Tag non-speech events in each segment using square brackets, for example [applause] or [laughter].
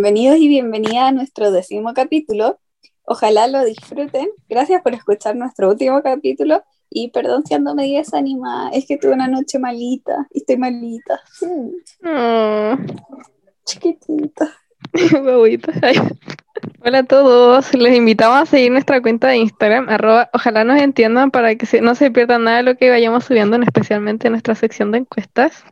Bienvenidos y bienvenida a nuestro décimo capítulo. Ojalá lo disfruten. Gracias por escuchar nuestro último capítulo. Y perdón si ando medio desanimada, es que tuve una noche malita y estoy malita. Mm. Chiquitita. [laughs] Hola a todos, les invitamos a seguir nuestra cuenta de Instagram, arroba, ojalá nos entiendan para que no se pierdan nada de lo que vayamos subiendo, especialmente en nuestra sección de encuestas.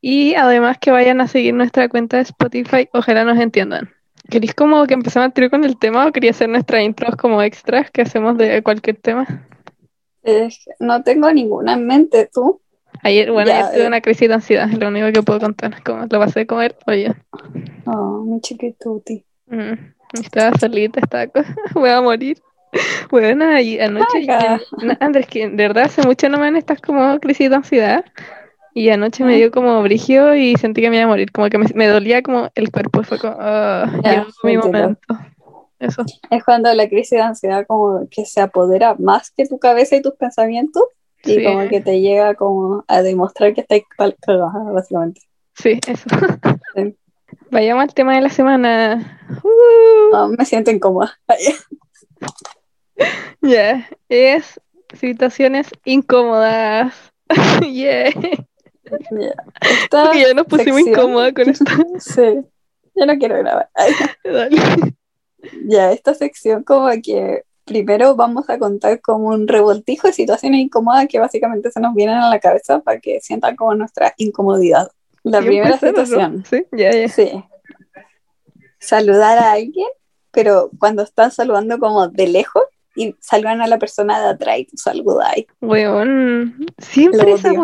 Y además que vayan a seguir nuestra cuenta de Spotify, ojalá nos entiendan. ¿Queréis como que empecemos a tirar con el tema o quería hacer nuestras intros como extras que hacemos de cualquier tema? no tengo ninguna en mente, ¿tú? Ayer, bueno, ayer tuve eh. una crisis de ansiedad, es lo único que puedo contar. Como lo pasé a comer, oye. Oh, mi chiquituti. Mm, estaba solita, estaba. [laughs] Voy a morir. Bueno, y anoche. Andrés, que de verdad hace mucho no me dan estas como crisis de ansiedad. Y anoche me dio como brigio y sentí que me iba a morir, como que me, dolía como el cuerpo, fue como, uh, mi momento. Eso. Es cuando la crisis de ansiedad como que se apodera más que tu cabeza y tus pensamientos y como que te llega como a demostrar que estás cagada, básicamente. Sí, eso. Vayamos al tema de la semana. Uh. me siento incómoda. [laughs] Ya, es situaciones incómodas. [laughs] yeah. Porque [laughs] ya nos pusimos incómoda con esto. [laughs] sí, ya no quiero grabar. [laughs] Ya, esta sección como que primero vamos a contar como un revoltijo de situaciones incómodas que básicamente se nos vienen a la cabeza para que sientan como nuestra incomodidad. La primera situación. Sí, ya, ya. Sí. Saludar a alguien, pero cuando están saludando como de lejos y saludan a la persona de atrás y tú saludas. Weón, siempre esa es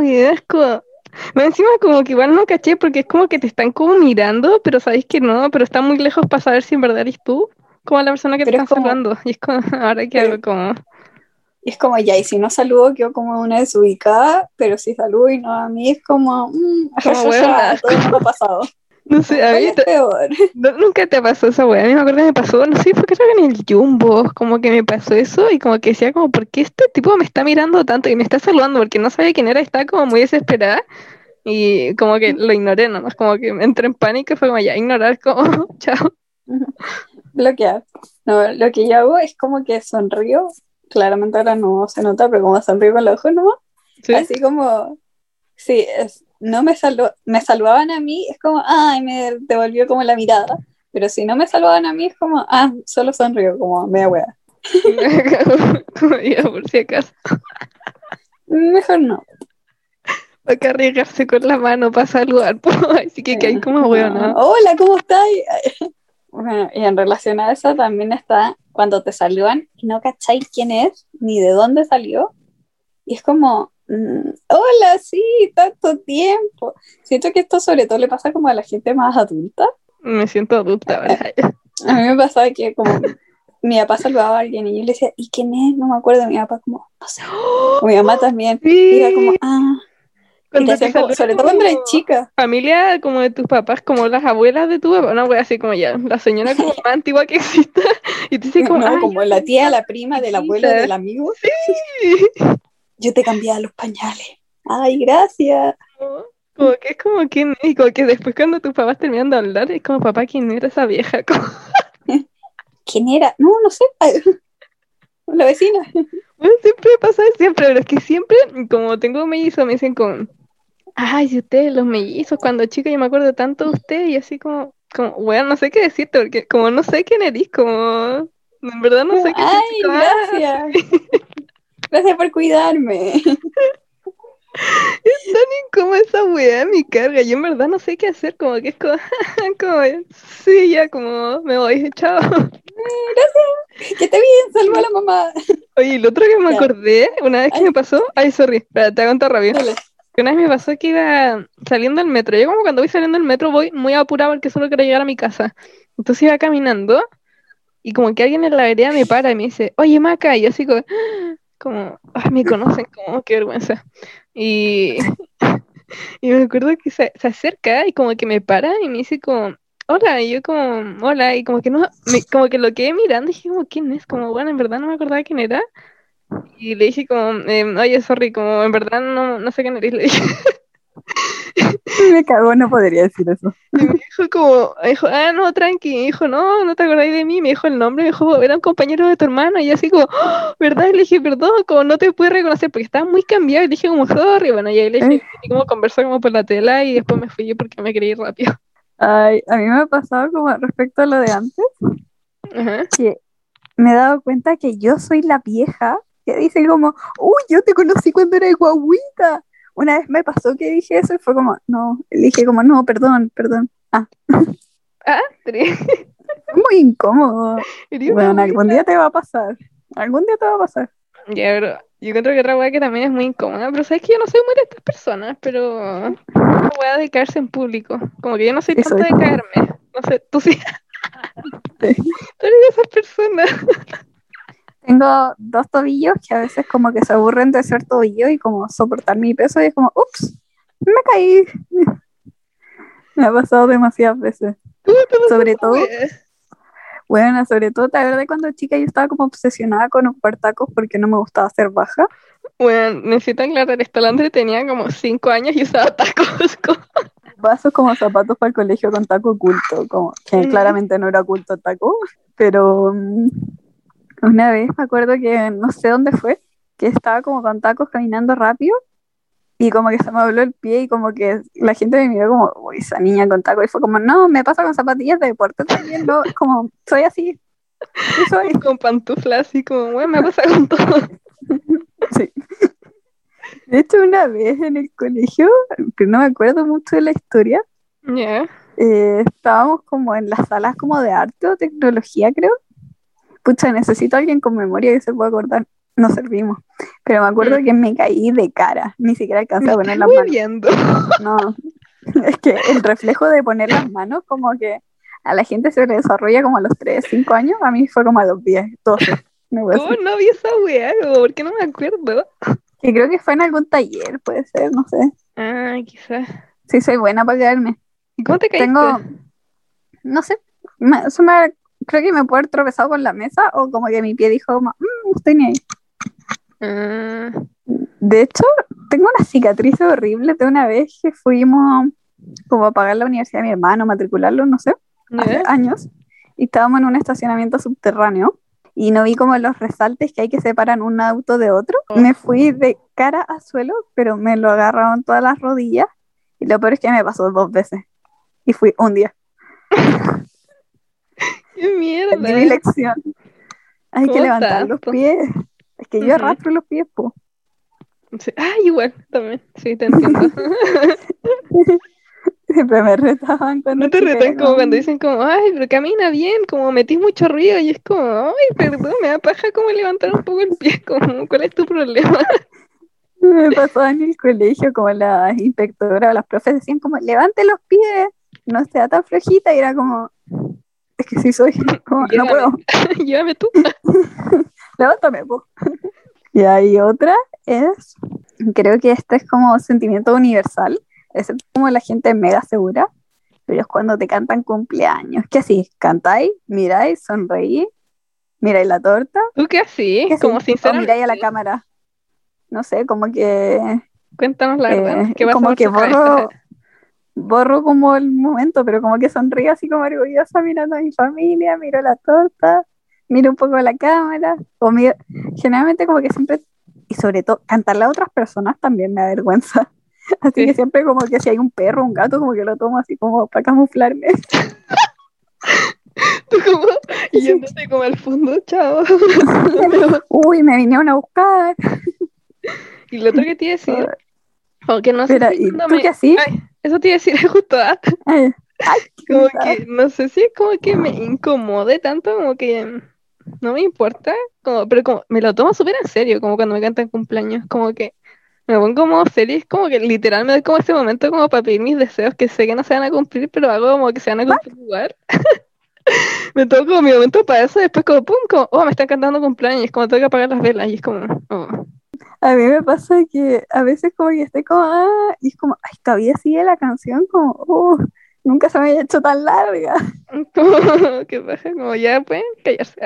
[laughs] como encima como que igual no caché porque es como que te están como mirando, pero sabéis que no, pero está muy lejos para saber si en verdad eres tú, como la persona que te está saludando. Y es como, [laughs] ahora que hago como... Y es como ya, y si no saludo, quedo como una desubicada, pero si saludo y no a mí, es como, [laughs] mmm, todo me ha pasado. No sé, a mí. peor. [laughs] nunca te pasó esa weá. A mí me acuerdo que me pasó, no sé, fue que en el Jumbo, como que me pasó eso y como que decía, como, ¿por qué este tipo me está mirando tanto y me está saludando? Porque no sabía quién era, estaba como muy desesperada y como que lo ignoré nomás, como que entré en pánico y fue como ya, ignorar, como, [laughs] chao. [laughs] Bloquear. No, lo que yo hago es como que sonrío, claramente ahora no se nota, pero como sonrío con los ojos nomás. Así como, sí, es, no me, me saludaban a mí, es como, ay, me devolvió como la mirada. Pero si no me saludaban a mí, es como, ah, solo sonrío, como media wea. [laughs] por si acaso. Mejor no. Hay que arriesgarse con la mano para saludar, [laughs] así que, que hay como weona. Hola, ¿cómo estás? [laughs] Bueno, y en relación a eso también está cuando te saludan y no cacháis quién es, ni de dónde salió. Y es como, hola, sí, tanto tiempo. Siento que esto sobre todo le pasa como a la gente más adulta. Me siento adulta, ¿verdad? A mí me pasaba que como mi papá saludaba a alguien y yo le decía, ¿y quién es? No me acuerdo. Mi papá como, no sé. mi mamá también. Y era como, ah. sobre todo cuando eres chica. Familia como de tus papás, como las abuelas de tu papá, una wea así como ya, la señora como [laughs] más antigua que exista. Y te dice como, como la tía, la prima del abuelo, del amigo. Sí [laughs] yo te cambiaba los pañales. Ay, gracias. Como que es como que, y como que después cuando tus papás terminan de hablar, es como, papá, ¿quién era esa vieja? [laughs] ¿Quién era? No, no sé. [laughs] La vecina. Bueno, siempre pasa siempre, pero es que siempre, como tengo mellizos, me dicen como, ay, si ustedes los mellizos, cuando chica yo me acuerdo tanto de usted y así como, como, bueno, no sé qué decirte, porque como no sé quién eres, como, en verdad no sé qué Ay, gracias. [laughs] Gracias por cuidarme. [laughs] Es tan incómoda esa weá, mi carga. Yo en verdad no sé qué hacer, como que es como, [laughs] como sí, ya como me voy, chao. Gracias. Que te bien, salvo a la mamá. Oye, lo otro que me acordé, una vez que me pasó, ay, sorry, espera, te voy a rápido. Que una vez me pasó que iba saliendo del metro. Yo como cuando voy saliendo del metro voy muy apurado porque solo quiero llegar a mi casa. Entonces iba caminando y como que alguien en la vereda me para y me dice, oye Maca, y yo así como, como, ay, me conocen, como, qué vergüenza. Y, [laughs] y me acuerdo que se, acerca y como que me para y me dice como, hola, y yo como, hola, y como que no, como que lo quedé mirando y dije como, ¿quién es? Como, bueno, en verdad no me acordaba quién era. Y le dije como, em, oye, sorry, como en verdad no, no sé quién eres, [laughs] le dije. [laughs] me cagó, no podría decir eso. Y me dijo como, dijo, ah, no, tranqui, me dijo, no, no te acordáis de mí, me dijo el nombre, me dijo, era un compañero de tu hermano, y así como, ¡Oh! ¿verdad? Y le dije, perdón, como no te pude reconocer, porque estaba muy cambiado, y le dije como, sorry, bueno, y ahí le dije, y como conversó como por la tela, y después me fui yo porque me quería ir rápido. [laughs] Ay, a mí me ha pasado como respecto a lo de antes, que me he dado cuenta que yo soy la vieja que dice como, uy, yo te conocí cuando era guaguita. Una vez me pasó que dije eso y fue como, no, le dije como, no, perdón, perdón. Ah. Ah, Muy incómodo. Bueno, algún día te va a pasar. Algún día te va a pasar. Ya, pero yo encuentro que otra weá que también es muy incómoda, pero sabes que yo no soy muy de estas personas, pero una weá de caerse en público. Como que yo no soy tanto de caerme. No sé, tú sí. [laughs] Tú eres de esas personas. Tengo dos tobillos que a veces como que se aburren de ser tobillo y como soportar mi peso y es como, ups, me caí. [laughs] me ha pasado demasiadas veces. Sobre todo, bueno, sobre todo, la verdad cuando chica yo estaba como obsesionada con ocupar tacos porque no me gustaba ser baja. Bueno, necesito aclarar esto, Landry tenía como cinco años y usaba tacos. [laughs] Vasos como zapatos para el colegio con taco oculto, como que claramente no era oculto taco, pero mm, una vez me acuerdo que no sé dónde fue, que estaba como con tacos caminando rápido y como que se me habló el pie y como que la gente me miró como, uy, esa niña con tacos y fue como, no, me pasa con zapatillas de deporte también, no, [laughs] como, soy así. soy. [laughs] Con pantuflas así como, bueno, me pasa con todo. [laughs] sí. De hecho, una vez en el colegio, que no me acuerdo mucho de la historia, eh, estábamos como en las salas como de arte o tecnología, creo, pucha, necesito a alguien con memoria que se pueda acordar. No servimos. Pero me acuerdo mm. que me caí de cara, ni siquiera alcancé a poner las manos. [laughs] No, es que el reflejo de poner las manos, como que a la gente se le desarrolla como a los 3, 5 años, a mí fue como a los 10, 12. ¿Cómo no vi esa weá? ¿Por qué no me acuerdo? Que creo que fue en algún taller, puede ser, no sé. Ah, quizás. Sí, soy buena para quedarme. ¿Cómo te caíste? Tengo, no sé, eso me creo que me puedo haber tropezado con la mesa o como que mi pie dijo, mmm, no estoy ni ahí. Ah. De hecho, tengo una cicatriz horrible de una vez que fuimos como a pagar la universidad de mi hermano, matricularlo, no sé, hace años, y estábamos en un estacionamiento subterráneo y no vi como los resaltes que hay que separar un auto de otro. Oh. Me fui de cara al suelo, pero me lo agarraron todas las rodillas y lo peor es que me pasó dos veces y fui un día. [laughs] ¡Qué mierda! mi lección. Hay que levantar los pies. Es que yo arrastro los pies, po. Ah, igual, también. Sí, te entiendo. [laughs] Siempre me retaban cuando. No te retan como cuando dicen como, ay, pero camina bien, como metís mucho ruido, y es como, ay, perdón, me da paja como levantar un poco el pie, [laughs] como, ¿cuál es tu problema? [laughs] me pasó en el colegio, como la inspectora o las profes decían como, levante los pies, no sea tan flojita, y era como, es que sí soy, [laughs] no puedo. [laughs] Llévame tú. [laughs] Levántame, po. Y hay otra es, creo que este es como sentimiento universal, es como la gente mega segura, pero es cuando te cantan cumpleaños. ¿Qué así? ¿Cantáis? ¿Miráis? ¿Sonreí? ¿Miráis la torta? ¿Tú qué así? como sinceramente. Miráis a la cámara. No sé, como que... Cuéntanos la verdad. ¿Qué como que borro, borro como el momento, pero como que sonrío así como orgullosa mirando a mi familia, miro la torta, miro un poco la cámara, o generalmente como que siempre, y sobre todo, cantarle a otras personas también me da vergüenza. [laughs] Así que siempre como que si hay un perro, un gato, como que lo tomo así como para camuflarme. [laughs] Tú como yéndote como al fondo, chao. [laughs] Uy, me vinieron a buscar. Y lo otro que te iba a decir, aunque no sé ¿y tú qué así? Eso te iba a decir [laughs] justo. ¿ah? [laughs] como que, no sé si es como que me incomode tanto, como que no me importa, como, pero como me lo tomo súper en serio, como cuando me cantan cumpleaños, como que me pongo como feliz, como que literal me doy como ese momento como para pedir mis deseos que sé que no se van a cumplir, pero hago como que se van a cumplir igual. [laughs] me tomo como mi momento para eso, después como pum, como, oh, me están cantando cumpleaños, como tengo que apagar las velas, y es como, oh. A mí me pasa que a veces como que estoy como, ah, y es como, ay, todavía sigue la canción, como, oh, nunca se me había hecho tan larga. [laughs] ¿Qué pasa? Como ya pueden callarse.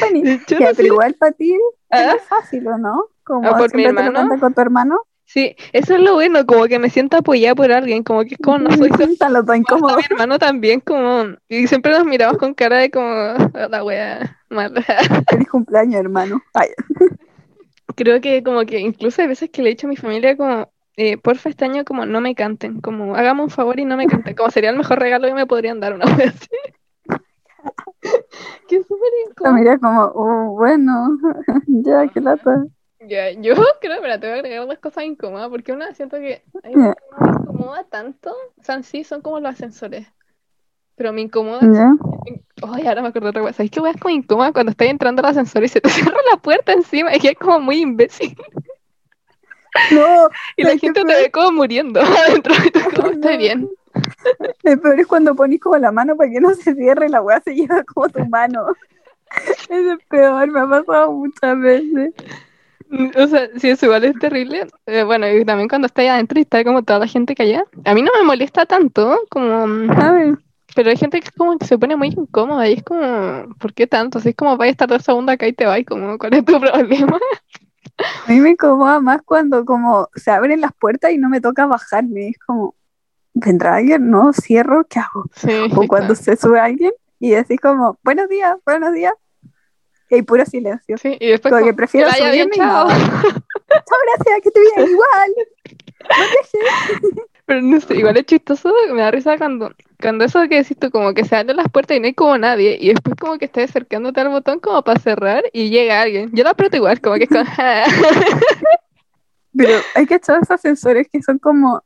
Bueno, pero igual para ti es ¿Ah? fácil, ¿o no? Como ¿Ah, por mi hermano? con tu hermano. Sí, eso es lo bueno, como que me siento apoyada por alguien, como que es como no soy [laughs] tan lo incómodo. Mi hermano también, como, y siempre nos miramos con cara de como, ah, la wea mala. Feliz cumpleaños, hermano. [laughs] Creo que como que incluso hay veces que le he dicho a mi familia como, eh, porfa este año como no me canten, como hagamos un favor y no me canten, como sería el mejor regalo que me podrían dar una vez así. [laughs] que súper incómodo. Mira como, oh, bueno, [laughs] ya, qué lata. Ya, yo creo, pero te voy a agregar unas cosas incómodas, porque una siento que a mí me incomoda tanto, o sea, sí, son como los ascensores, pero me incomoda. Ay, ahora me acuerdo de otra cosa. ¿Sabes qué es como incómoda cuando estás entrando al ascensor y se te [laughs] cierra la puerta encima? Es que es como muy imbécil. No. y la gente te ve como muriendo [laughs] adentro y tú como, estoy bien. El peor es cuando pones como la mano para que no se cierre y la weá se lleva como tu mano. [laughs] Es el peor, me ha pasado muchas veces. O sea, sí, eso igual es terrible. Eh, bueno, y también cuando está ahí adentro y está como toda la gente callada. A mí no me molesta tanto como... Mm, pero hay gente que como que se pone muy incómoda y es como, ¿por qué tanto? Si es como, vais a estar dos segundos acá y te vas, como, ¿cuál es tu [laughs] problema? A mí me incomoda más cuando como se abren las puertas y no me toca bajarme. Es como, ¿vendrá alguien? No, cierro, ¿qué hago? [laughs] o cuando se sube alguien y decís como, buenos días, buenos días. Y puro silencio. Sí, y después como, que prefiero subirme y chao. [laughs] chao, gracias, que te bien, igual. No Pero no sé, igual es chistoso, me da risa cuando, cuando eso que decís tú, como que se abren las puertas y no hay como nadie, y después como que estás acercándote al botón como para cerrar y llega alguien. Yo lo aprieto igual, como que es como... [laughs] Pero hay que echar esos ascensores que son como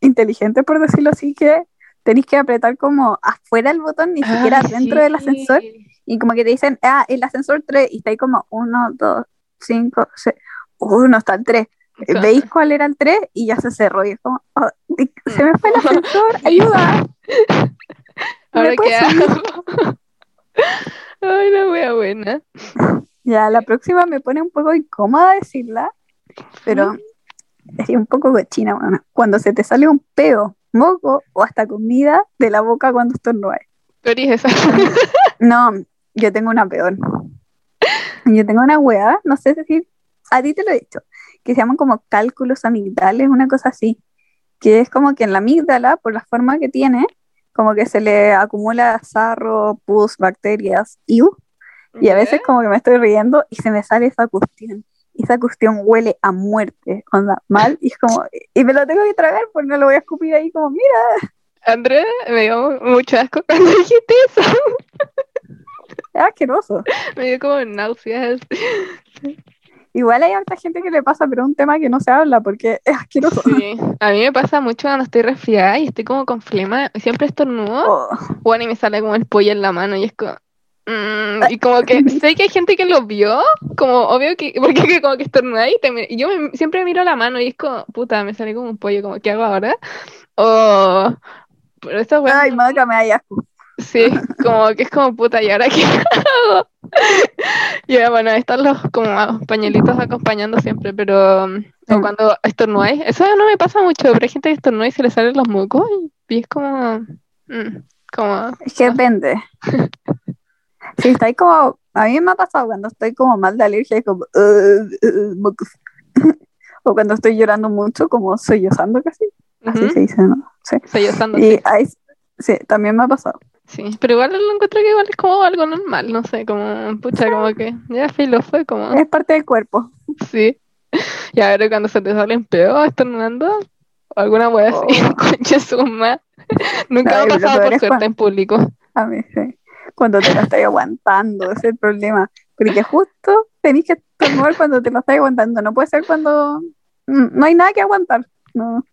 inteligentes, por decirlo así, que tenéis que apretar como afuera el botón, ni siquiera dentro del ascensor, y como que te dicen, ah, el ascensor 3, y está ahí como 1, 2, 5, 6, uno está el 3 veis cuál era el 3 y ya se cerró. Y es como, oh, se me fue el ascensor, [laughs] ayuda. [laughs] Ahora qué hago. [laughs] Ay, la wea buena. Ya, la próxima me pone un poco incómoda decirla, pero es un poco cochina, bueno, cuando se te sale un peo, moco o hasta comida de la boca cuando estornudas. ¿Qué esa? no, yo tengo una peor. Yo tengo una wea, no sé si a ti te lo he dicho, que se llaman como cálculos amigdales, una cosa así, que es como que en la amígdala, por la forma que tiene, como que se le acumula sarro, pus, bacterias, y, y a veces como que me estoy riendo y se me sale esa cuestión. Y esa cuestión huele a muerte, onda, mal, y es como, y me lo tengo que tragar, pues no lo voy a escupir ahí como, mira. André, me dio mucho asco [laughs] cuando dijiste eso. Es asqueroso. Me dio como náuseas. Igual hay harta gente que le pasa, pero es un tema que no se habla porque [laughs] es asqueroso. Sí, a mí me pasa mucho cuando estoy resfriada y estoy como con flema, siempre estornudo, oh. bueno, y me sale como el pollo en la mano y es como... Mm, y como que [laughs] sé que hay gente que lo vio, como obvio que, [laughs] porque como que estornuda y, y yo siempre miro la mano y es como, puta, me sale como un pollo, como, ¿qué hago ahora? O... pero esto, bueno, Ay, madre, me da asco. Sí, como que es como puta, ¿y ahora qué hago? [laughs] y bueno, están los como pañuelitos acompañando siempre, pero mm, cuando estornudáis, eso no me pasa mucho, pero hay gente que estornuda y se le salen los mocos y es como... Mm, como es que depende. [laughs] si estáis como... A mí me ha pasado cuando estoy como mal de alergia, como... Uh, uh, mocos. [laughs] o cuando estoy llorando mucho, como sollozando casi. Así se dice, ¿no? Sí. Sollozando, y Ahí, sí, también me ha pasado. Sí, pero igual lo encuentro que igual es como algo normal, no sé, como, pucha, como que ya filo fue como... Es parte del cuerpo. Sí. Y a ver, cuando se te salen peor estornudando, o alguna wea así, oh. [laughs] concha suma. Nunca me ha pasado por suerte en público. A mí sí. Cuando te lo estás aguantando, ese es el problema. Porque justo tenés que estornudar cuando te lo estás aguantando. No puede ser cuando mm, no hay nada que aguantar. No.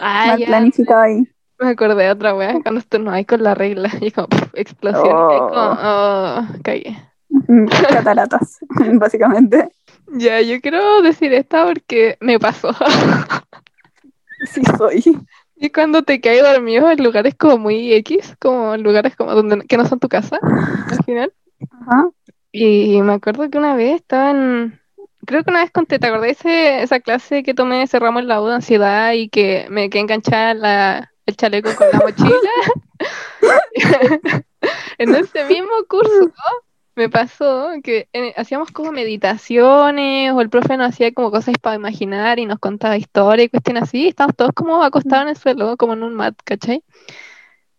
Ah, planificado ahí. Me acordé de otra wea, cuando estornudáis con la regla [laughs] y como explosión. Y como, oh, oh cagué. Cataratas, [laughs] básicamente. Ya, yo quiero decir esta porque me pasó. [laughs] sí soy. Y cuando te caes dormido en lugares como muy X, como lugares como donde que no son tu casa, al final. Ajá. Y me acuerdo que una vez estaba en, creo que una vez conté, ¿te acordás de esa clase que tomé ese ramo en la U de ansiedad y que me quedé enganchada la, el chaleco con la mochila. [laughs] en ese mismo curso me pasó que hacíamos como meditaciones o el profe nos hacía como cosas para imaginar y nos contaba historias y cuestiones así. Estábamos todos como acostados en el suelo, como en un mat, ¿cachai?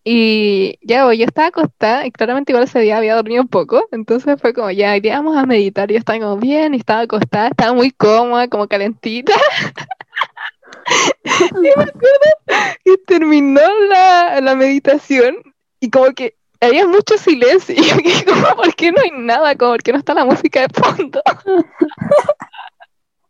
Y ya, yo estaba acostada y claramente igual ese día había dormido un poco, entonces fue como, ya, íbamos a meditar, y yo estaba como bien, y estaba acostada, estaba muy cómoda, como calentita. [laughs] y me acuerdo que terminó la, la meditación y como que había mucho silencio. [laughs] Y yo como, ¿por qué no hay nada? Como, ¿por qué no está la música de fondo? [laughs]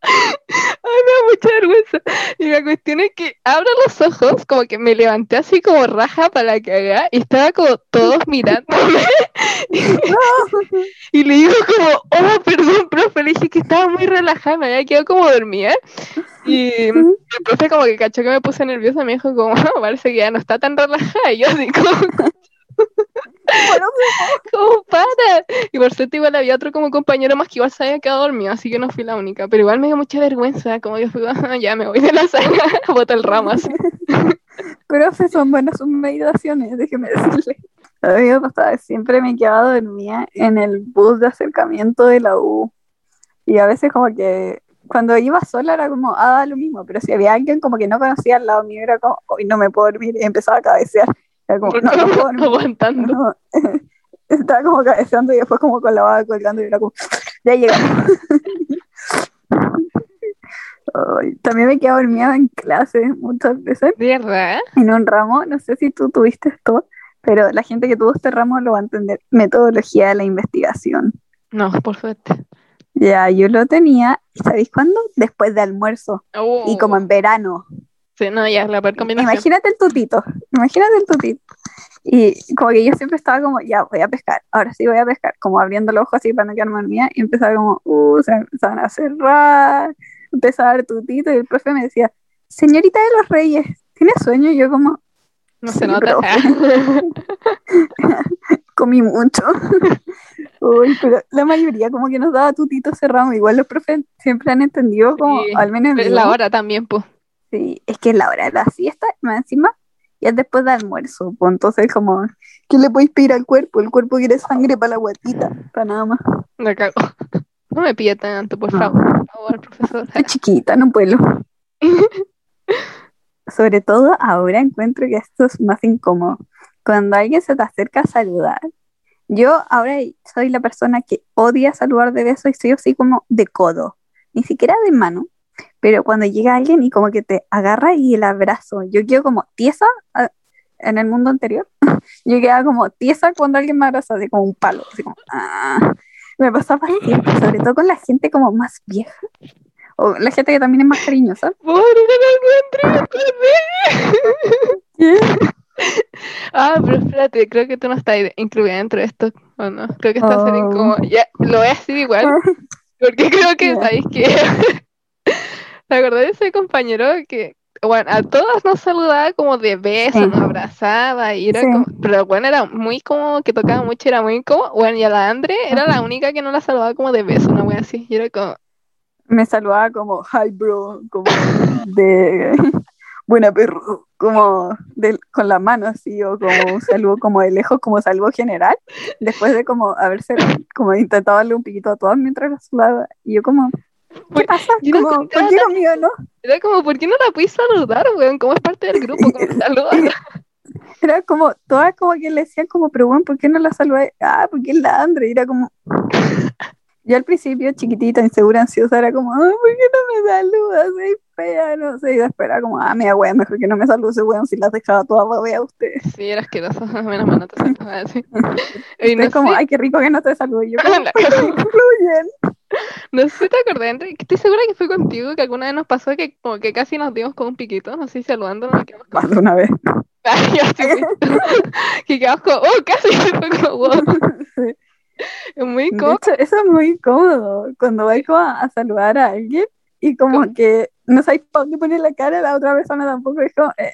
Ay, me da mucha vergüenza. Y la cuestión es que abro los ojos, como que me levanté así como raja para que haga, y estaba como todos mirándome. [laughs] y le digo como, oh, perdón, profe, le dije que estaba muy relajada, me había quedado como dormida. Y el profe como que cachó que me puse nerviosa, me dijo como, parece que ya no está tan relajada. Y yo así como... ¿Cómo para? Y por suerte igual había otro como compañero más que igual se había quedado dormido, así que no fui la única. Pero igual me dio mucha vergüenza, como yo fui, [laughs] ya me voy de la sala, [laughs] bota el ramo así. [laughs] Profe, son buenas sus meditaciones, déjeme decirle. A mí me siempre me quedaba dormida en el bus de acercamiento de la U. Y a veces como que cuando iba sola era como, ah, lo mismo, pero si había alguien como que no conocía al lado mío, era como, hoy no me puedo dormir, y empezaba a cabecear. Como, [laughs] no, aguantando. [laughs] estaba como cabeceando y después como con la baba colgando y era como, ya llegamos. [laughs] también me quedaba dormida en clase muchas veces. ¿Verdad? En un ramo, no sé si tú tuviste esto, pero la gente que tuvo este ramo lo va a entender. Metodología de la investigación. No, por suerte. Ya, yo lo tenía, ¿sabéis cuándo? Después de almuerzo. Y como en verano. Sí, no, ya, la peor combinación. Imagínate el tutito, imagínate el tutito. Y como que yo siempre estaba como, ya, voy a pescar, ahora sí voy a pescar, como abriendo los ojos así para no quedarme dormida, y empezaba como, uh, se empezaban a cerrar, empezaba a ver tutito, y el profe me decía, señorita de los reyes, ¿tiene sueño? Y yo como, no se nota. [laughs] Comí mucho. [laughs] Uy, pero la mayoría como que nos daba tutito cerrado, igual los profes siempre han entendido como, al menos... La hora también, pues. Sí, es que es la hora de la siesta, más encima, y es después de almuerzo, pues entonces como, ¿qué le puedes pedir al cuerpo? El cuerpo quiere sangre para la guatita, para nada más. Me cago. [laughs] No me pide tanto, por favor, por favor, profesor. Estoy chiquita, no puedo. [laughs] Sobre todo ahora encuentro que esto es más incómodo. Cuando alguien se te acerca a saludar, yo ahora soy la persona que odia saludar de beso y soy así como de codo, ni siquiera de mano, pero cuando llega alguien y como que te agarra y el abrazo, yo quedo como tiesa en el mundo anterior, [laughs] yo quedaba como tiesa cuando alguien me abraza, así como un palo, así como, ah. me pasaba siempre, sobre todo con la gente como más vieja, o la gente que también es más cariñosa. [laughs] [laughs] Ah, pero espérate, creo que tú no estás incluida dentro de esto, ¿o no? Creo que estás oh. como, ya, lo voy a decir igual, porque creo que, ¿sabéis que ¿Te acordás de ese compañero que, bueno, a todas nos saludaba como de beso, nos abrazaba y era como, pero bueno, era muy como que tocaba mucho, era muy como, bueno, y a la Andre era la única que no la saludaba como de beso, una wea así, y era como... Me saludaba como, hi bro, como de [laughs] buena perro, como de, con la mano así, o como un saludo como de lejos, como saludo general, después de como haberse como intentado darle un piquito a todas mientras la saludaba, y yo como, ¿Qué pasa? Como, ¿Por qué conmigo no? [laughs] Era como, ¿por qué no la puedes saludar, weón? Como es parte del grupo, como [laughs] saluda. Era como, todas como que le decían como, pero bueno, ¿por qué no la saludé? Ah, porque es la Andre. Y era como... [laughs] Yo al principio, chiquitita, insegura, ansiosa, era como, ay, ¿por qué no me saludas? Soy fea, no sé. Y después era como, ah, mira, weón, mejor que no me salude, weón, si las dejaba todas babea a usted. Sí, era asqueroso, menos mal no te saludaba así. y no como, ay, qué rico que no te salude. Yo como, influyen. [laughs] No sé si te acordás, estoy segura que fue contigo que alguna vez nos pasó que como que casi nos dimos con un piquito, no sé si saludando nos quedamos Más de una vez. [laughs] [laughs] que quedamos como, oh, casi fue como, wow. Es muy incómodo. eso es muy incómodo, cuando vais a, saludar a alguien y como que no sabes para dónde poner la cara, la otra persona tampoco es como, eh,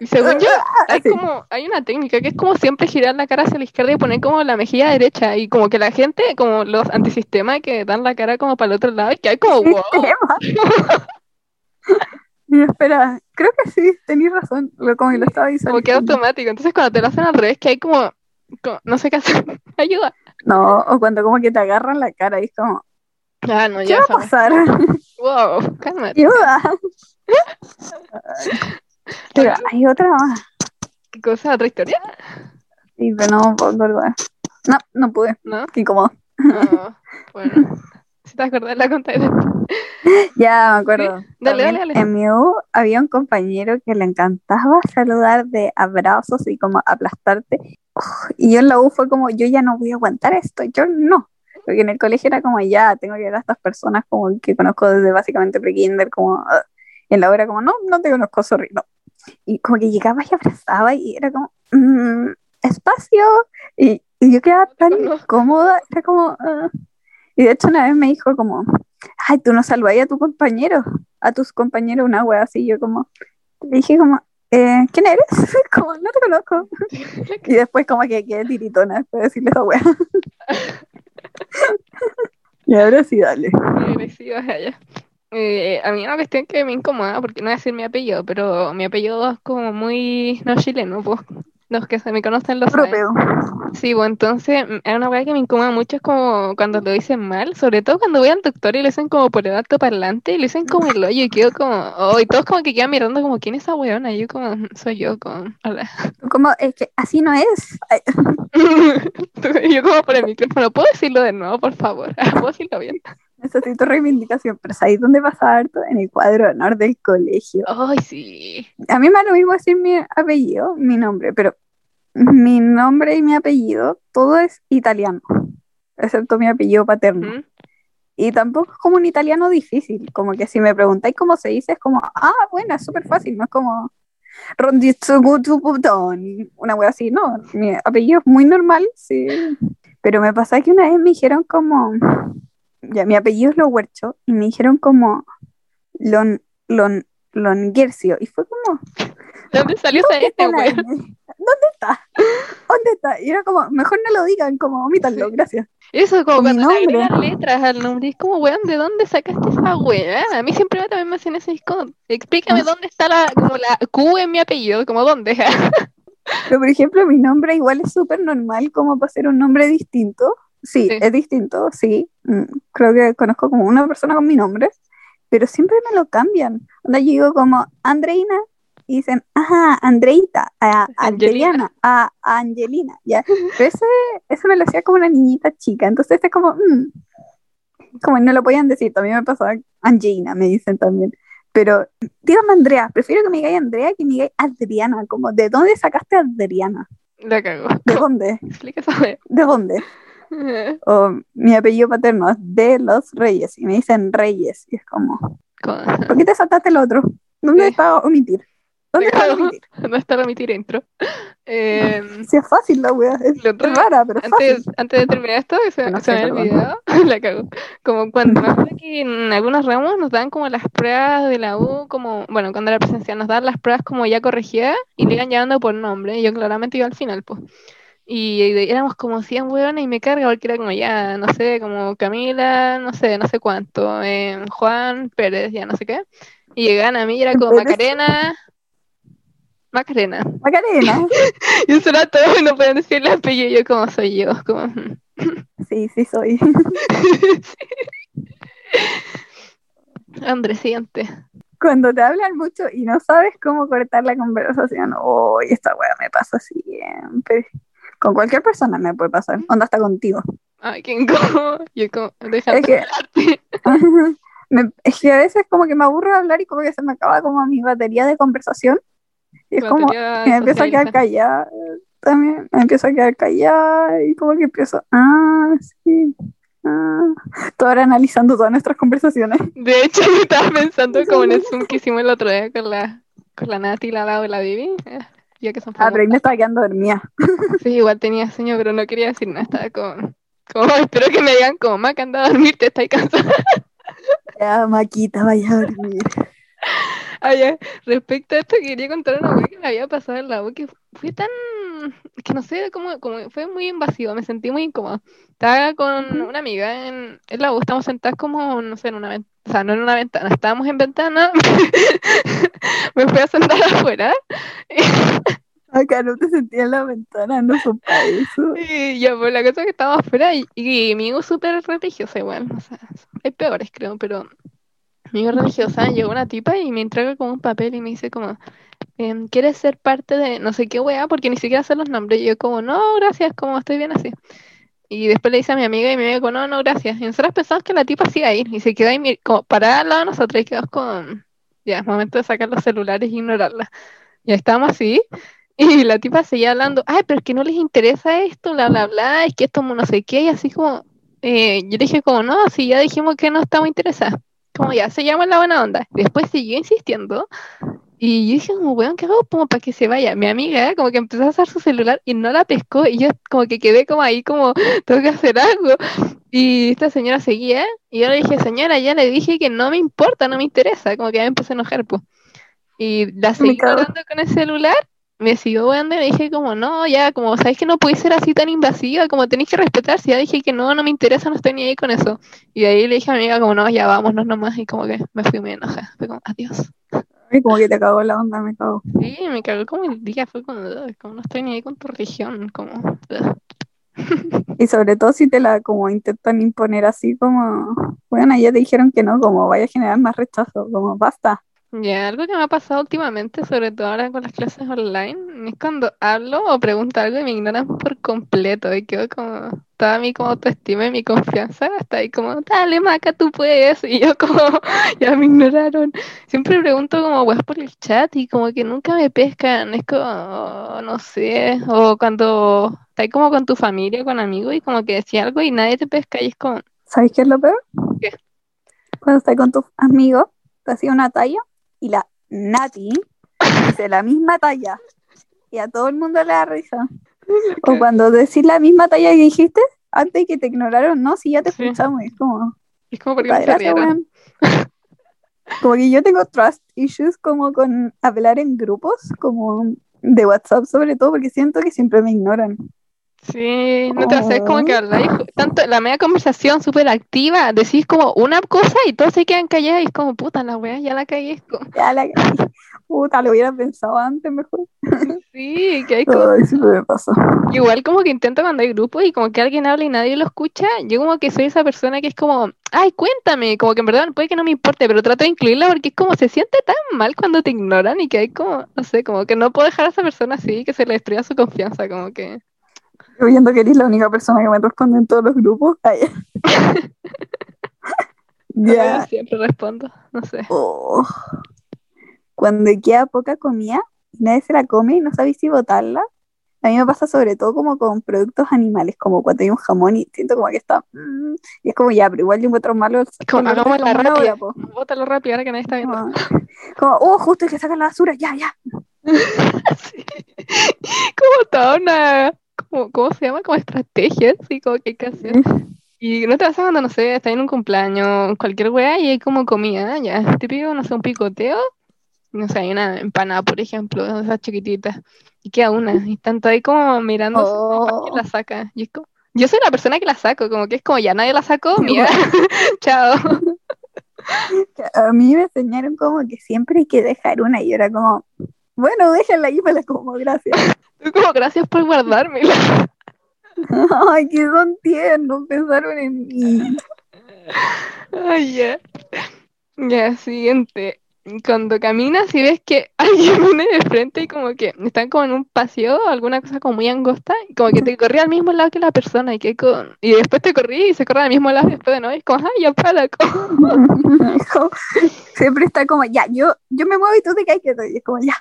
y según yo, [laughs] hay como, hay una técnica que es como siempre girar la cara hacia la izquierda y poner como la mejilla derecha. Y como que la gente, como los antisistemas que dan la cara como para el otro lado, y que hay como wow. [laughs] y espera, creo que sí, tenéis razón, lo, como lo estaba diciendo. Como que automático. Entonces cuando te lo hacen al revés, que hay como no sé qué hacer, [laughs] ayuda. No, o cuando como que te agarran la cara y es como, ah, no, ¿qué ya va a pasar? Wow, cálmate. Ayuda. Pero hay otra más. ¿Qué cosa? ¿Otra historia? Sí, pero no acordar. No, no pude. ¿No? Qué incómodo. No, bueno. Si te acordás, la después. [laughs] Ya me acuerdo. Dale, También dale, dale. En mi U había un compañero que le encantaba saludar de abrazos y como aplastarte. Uf, y yo en la U fue como, yo ya no voy a aguantar esto, yo no. Porque en el colegio era como, ya, tengo que ver a estas personas como que conozco desde básicamente pre-kinder, como, ah. y en la U era como, no, no te conozco, sorry, no. Y como que llegaba y abrazaba y era como, "Mm, espacio. Y, y yo quedaba tan incómoda, era como, ah. Y de hecho una vez me dijo como, ay, tú no saludáis a tu compañero, a tus compañeros, una wea así, yo como, le dije como, eh, ¿quién eres? [laughs] como, no te conozco. Y después como que quedé tiritona después de decirle esa wea. [laughs] [laughs] y ahora sí, dale. Agresiva ella. Eh, a mí una cuestión que me incomoda, porque no voy a decir mi apellido, pero mi apellido es como muy no chileno, pues. Los que se me conocen lo saben. Europeo. Sí, pues entonces es una weá que me incomoda mucho, es como cuando lo dicen mal, sobre todo cuando voy al doctor y le dicen como por el alto parlante y le dicen como el hoyo y quedo como, oh, y todos como que quedan mirando como, ¿quién es esa weona? Y yo como, "Mm, [laughs] soy yo, como, hola. Como, es que así no es. [laughs] Yo como por el micrófono, ¿puedo decirlo de nuevo, por favor? [laughs] ¿Puedo decirlo bien? Necesito reivindicación, pero ¿sabéis dónde pasa harto? En el cuadro de honor del colegio. Ay, sí. A mí me da lo mismo decir mi apellido, mi nombre, pero mi nombre y mi apellido, todo es italiano, excepto mi apellido paterno. ¿Mm? Y tampoco es como un italiano difícil, como que si me preguntáis cómo se dice, es como, ah, bueno, es súper fácil, no es como una wea así, no, mi apellido es muy normal, sí. Pero me pasa que una vez me dijeron como, ya, mi apellido es Lohuercho, y me dijeron como Lon, Lon, Longuercio, y fue como, ¿De dónde salió esa este? N? ¿Dónde está? ¿Dónde está? Y era como, mejor no lo digan, como omítanlo, gracias. Eso, como cuando le nombre. agregan letras al nombre, es como, weón, ¿de dónde sacaste esa weá? A mí siempre me- también me hacen ese disco. Explícame Ah. dónde está la, como la Q en mi apellido, como dónde. Pero por ejemplo, mi nombre igual es súper normal como para ser un nombre distinto. Sí, Sí. es distinto, sí. Mm, Creo que conozco como una persona con mi nombre, pero siempre me lo cambian. Onda, yo digo como Andreina y dicen, ajá, Andreita, a [laughs] Angelina. A Angelina, ya. [laughs] Pero ese, ese me lo hacía como una niñita chica, entonces es como, mm, como no lo podían decir, también me pasaba Angelina, me dicen también. Pero dígame Andrea, prefiero que me digáis Andrea que me digáis Adriana, como, ¿de dónde sacaste a Adriana? La cago. ¿De dónde? Explica esa. ¿De dónde? [laughs] O mi apellido paterno es de los Reyes y me dicen Reyes y es como, ¿por qué te saltaste el otro? ¿Dónde Sí. está omitir? ¿Dónde está omitir? [laughs] No está remitir intro. Eh, Si es fácil la wea, es, otro- es rara, pero es antes, fácil. antes de terminar esto, se, no se me perdón. olvidado, [laughs] la cago. Como cuando en algunos ramos nos dan como las pruebas de la U, como, bueno, cuando era presencial, nos dan las pruebas como ya corregidas y le iban llamando por nombre. Y yo claramente iba al final, pues. Y, y éramos como 100 hueones y me carga porque era como ya, no sé, como Camila, no sé, no sé cuánto, eh, Juan Pérez, ya no sé qué. Y llegaban a mí y era como Pérez. Macarena. Macarena. Macarena, [laughs] Y eso era todo, no podían decir el apellido. Yo, como soy yo, como. [laughs] sí, sí soy. [laughs] Andrés, siguiente. Cuando te hablan mucho y no sabes cómo cortar la conversación, oh, esta wea me pasa siempre. Con cualquier persona me puede pasar, onda hasta contigo. Ay, qué incómodo. Yo, como, Es que-. [laughs] Me- es que a veces como que me aburro de hablar y como que se me acaba como mi batería de conversación. Y es como, me empiezo a quedar callada. También me empiezo a quedar callada y como que empiezo, ah, sí, ah. Todo ahora analizando todas nuestras conversaciones. De hecho, [laughs] yo estaba pensando como en el Zoom que hicimos el otro día con la, con la Nati, la Lau y la Bibi. Ya que son Ah, pero ahí famosas. me estaba quedando dormida. [laughs] Sí, igual tenía sueño, pero no quería decir nada. Estaba como, como espero que me digan como, Mac, anda a dormir, te estás cansada. Ya, Maquita, vaya a dormir. [laughs] Ah, ya. Respecto a esto, quería contar una cosa que me había pasado en la U que fue tan. que no sé, como, como fue muy invasivo, me sentí muy incómoda. Estaba con una amiga en, en la U, estamos sentadas como, no sé, en una ventana, o sea, no en una ventana, estábamos en ventana, [laughs] me fui a sentar afuera [laughs] Acá no te sentía en la ventana, no son para eso. [laughs] Y ya, pues la cosa que estaba afuera y, mi hijo súper religiosa igual, o sea, hay peores creo, pero mi hijo religiosa llegó una tipa y me entrega como un papel y me dice como, em, ¿quieres ser parte de no sé qué weá? Porque ni siquiera sé los nombres. Y yo como, no, gracias, como estoy bien así. Y después le dice a mi amiga y mi amiga como, no, no, gracias. Y nosotros pensamos que la tipa sí iba a ir y se queda ahí como parada al lado de nosotros y quedamos con, ya, es momento de sacar los celulares e ignorarla. Ya estábamos así [laughs] y la tipa seguía hablando, ay, pero es que no les interesa esto, bla, bla, bla, es que esto no sé qué, y así como, eh, yo dije como, no, si ya dijimos que no estamos interesados, como ya, se llama la buena onda. Después siguió insistiendo, y yo dije como, weón, ¿qué hago como para que se vaya? Mi amiga como que empezó a usar su celular y no la pescó, y yo como que quedé como ahí como, [laughs] tengo que hacer algo. Y esta señora seguía, y yo le dije, señora, ya le dije que no me importa, no me interesa, como que ya me empecé a enojar, pues. Y la seguí hablando con el celular, me siguió weando y me dije como, no, ya, como, sabéis que no puede ser así tan invasiva, como tenéis que respetar, si ya dije que no, no me interesa, no estoy ni ahí con eso. Y de ahí le dije a mi amiga como, no, ya vámonos nomás, y como que me fui muy enojada, fue como, adiós. Y como que te cagó la onda, me cago. Sí, me cagó como el día, fue como, como no estoy ni ahí con tu religión, como... y sobre todo si te la como intentan imponer así como, bueno, ya te dijeron que no, como vaya a generar más rechazo, como basta. Ya, algo que me ha pasado últimamente, sobre todo ahora con las clases online, es cuando hablo o pregunto algo y me ignoran por completo y quedo como, toda mi como autoestima y mi confianza hasta ahí como, dale Maca, tú puedes, y yo como, [laughs] ya me ignoraron. Siempre pregunto como, pues por el chat y como que nunca me pescan, es como, no sé, o cuando estás como con tu familia, con amigos y como que decía algo y nadie te pesca y es como... ¿Sabes qué es lo peor? ¿Qué? Cuando estás con tus amigos, te hacía una talla y la Nati dice la misma talla. Y a todo el mundo le da risa. O cuando decís la misma talla que dijiste, antes que te ignoraron, no, si ya te escuchamos, es como... Es como porque gracias, [laughs] Como que yo tengo trust issues como con hablar en grupos, como de WhatsApp sobre todo, porque siento que siempre me ignoran. Sí, no te haces como que habláis, tanto la media conversación súper activa, decís como una cosa y todos se quedan callados y es como, puta, la wea, ya la cagué. Ya la cagué. [laughs] Puta, lo hubiera pensado antes mejor. [laughs] Sí, que hay como... Ay, sí me pasa. Igual como que intento cuando hay grupos y como que alguien habla y nadie lo escucha, yo como que soy esa persona que es como, ay, cuéntame, como que en verdad puede que no me importe, pero trato de incluirla porque es como se siente tan mal cuando te ignoran y que hay como, no sé, como que no puedo dejar a esa persona así, que se le destruya su confianza, como que viendo que eres la única persona que me responde en todos los grupos. [laughs] [laughs] ya. Siempre respondo, no sé. Oh. Cuando queda poca comida nadie se la come y no sabéis si botarla, a mí me pasa sobre todo como con productos animales, como cuando hay un jamón y siento como que está. Mm, y es como ya, pero igual yo encuentro malo. Como hagamos la rápida. Bótalo rápido ahora que nadie está viendo. Como, oh, justo hay que sacar la basura, ya, ya. [laughs] Como toda una ¿cómo se llama? Como estrategias, y como que hay que hacer. Y no te vas a cuando, no sé, estás en un cumpleaños, cualquier weá, y hay como comida, ya, típico, no sé, un picoteo, no sé, hay una empanada, por ejemplo, esas chiquititas, y queda una, y tanto ahí como mirando oh. la saca, y es como, yo soy la persona que la saco, como que es como ya nadie la sacó, [laughs] mira, [laughs] chao. [laughs] A mí me enseñaron como que siempre hay que dejar una, y era como, bueno, déjenla ahí para como gracias. Como gracias por guardármela. [laughs] Ay, que son tiernos, pensaron en mí. Ay, ya. Ya, siguiente. Cuando caminas y ves que [laughs] alguien viene de frente y como que están como en un paseo o alguna cosa como muy angosta, y como que te corrí al mismo lado que la persona y que con... y después te corrí y se corre al mismo lado después de no, y es como, ay, ya para, [laughs] Siempre está como, ya, yo, yo me muevo y tú te caes que y es como, ya.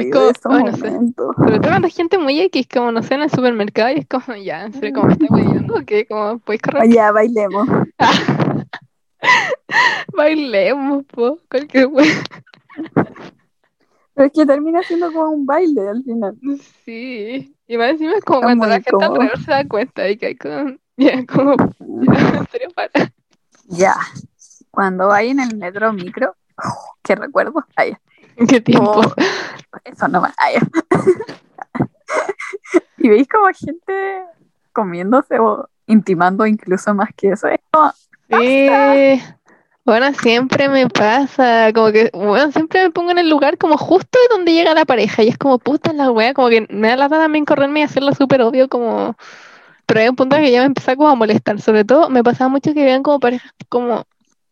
Y como, no sé. Sobre todo cuando hay gente muy X, como no sé, en el supermercado, y es como, ya, en serio, como me estoy moviendo, o qué, como, puedes correr. Ya, bailemos. [laughs] bailemos, po, cualquier wey. Pero es que termina siendo como un baile al final. Sí, y más encima es como cuando la gente alrededor se da cuenta y que hay como, ya, como, ya, en serio, para. Ya, cuando hay en el metro micro, oh, qué recuerdo, ahí [laughs] ¿Qué tiempo? Oh, eso no más. [laughs] y veis como gente comiéndose o intimando incluso más que eso. sí. Bueno, siempre me pasa, como que, bueno, siempre me pongo en el lugar como justo donde llega la pareja y es como puta la wea, como que me da la también correrme y hacerlo súper obvio, como, pero hay un punto en que ya me empezó como a molestar, sobre todo me pasaba mucho que vean como parejas como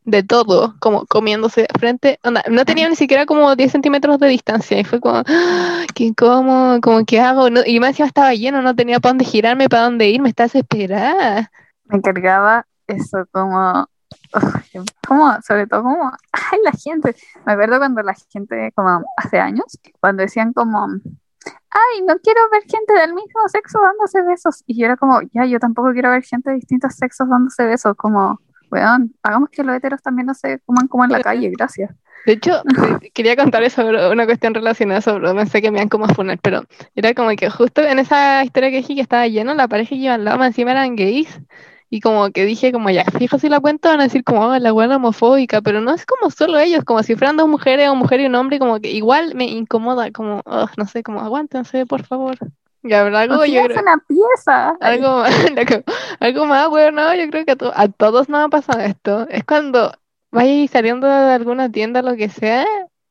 de todo, como comiéndose frente, no tenía ni siquiera como 10 centímetros de distancia y fue como, ¡Ah! qué como, ¿qué hago? y más encima estaba lleno, no tenía para dónde girarme, para dónde ir, me estaba desesperada. Me encargaba eso como como, sobre todo como, ay, la gente, me acuerdo cuando la gente, como hace años, cuando decían como, ay, no quiero ver gente del mismo sexo dándose besos, y yo era como, ya, yo tampoco quiero ver gente de distintos sexos dándose besos, como, weón, hagamos que los heteros también no se coman como en la calle, gracias. De hecho, [laughs] quería contarles sobre una cuestión relacionada sobre, no sé qué me han como poner, pero era como que justo en esa historia que dije que estaba lleno, la pareja que iba al lado, encima eran gays, y como que dije, como ya, fijo si la cuento, van a decir como, oh, la buena homofóbica, pero no es como solo ellos, como si fueran dos mujeres, o mujer y un hombre, como que igual me incomoda, como, no sé, como, aguántense, por favor. Y habrá algo, yo creo, una pieza. Algo, [laughs] algo más, bueno, yo creo que a, a todos nos ha pasado esto. Es cuando vais saliendo de alguna tienda, lo que sea,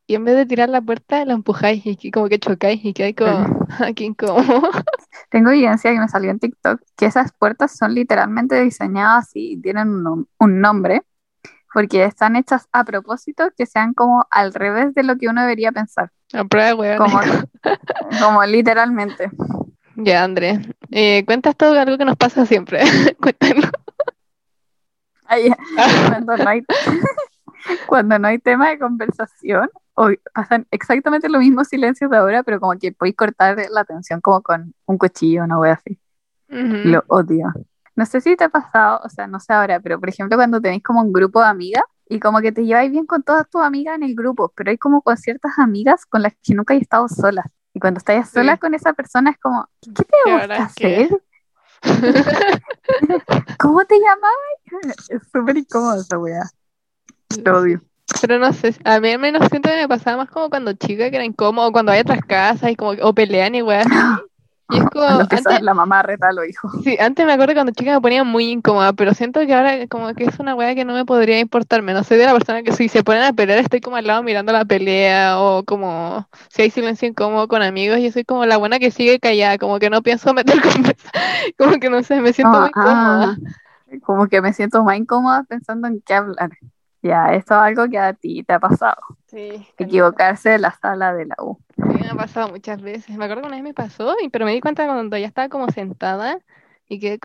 y en vez de tirar la puerta, la empujáis y como que chocáis y que hay como [laughs] aquí como... [laughs] Tengo evidencia que me salió en TikTok que esas puertas son literalmente diseñadas y tienen un, nombre porque están hechas a propósito que sean como al revés de lo que uno debería pensar. A prueba, como, [laughs] como literalmente. Ya, André. Eh, cuentas todo algo que nos pasa siempre. [laughs] Cuéntanos. [laughs] cuando, no hay, cuando no hay tema de conversación, hoy pasan exactamente los mismos silencios de ahora, pero como que podéis cortar la atención como con un cuchillo, una wea así. Lo odio. No sé si te ha pasado, o sea, no sé ahora, pero por ejemplo cuando tenéis como un grupo de amigas y como que te lleváis bien con todas tus amigas en el grupo, pero hay como con ciertas amigas con las que nunca he estado solas. Y cuando estás sola con esa persona es como, ¿qué te gusta hacer? [laughs] ¿Cómo te llamabas? Es súper incómodo esa wea. Lo odio. Pero no sé, a mí al menos siento que me pasaba más como cuando chica, que era incómodo, cuando hay otras casas y como, o pelean y weas. [laughs] Y es [laughs] como. Antes, la mamá reta lo hijo. Sí, antes me acuerdo cuando chica me ponía muy incómoda, pero siento que ahora como que es una wea que no me podría importarme. No soy de la persona que si se ponen a pelear estoy como al lado mirando la pelea o como si hay silencio incómodo con amigos. Yo soy como la buena que sigue callada, como que no pienso meter [laughs] conversa. como que no sé, me siento muy incómoda. Ah, como que me siento más incómoda pensando en qué hablar. Ya, esto es algo que a ti te ha pasado. Sí. Equivocarse de la sala de la U. Sí, me ha pasado muchas veces. Me acuerdo que una vez me pasó, pero me di cuenta cuando ya estaba como sentada y que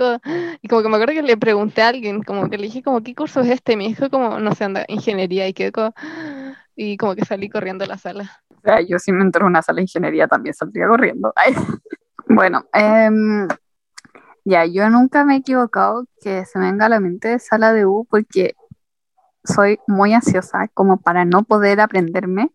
y como que me acuerdo que le pregunté a alguien, como que le dije como, ¿qué curso es este? Y me dijo como, no sé, anda, ingeniería y quedé como, y como que salí corriendo de la sala. O sea, yo si me entro en una sala de ingeniería también saldría corriendo. [laughs] Bueno, em, ya, yo nunca me he equivocado que se me venga a la mente de sala de U porque soy muy ansiosa como para no poder aprenderme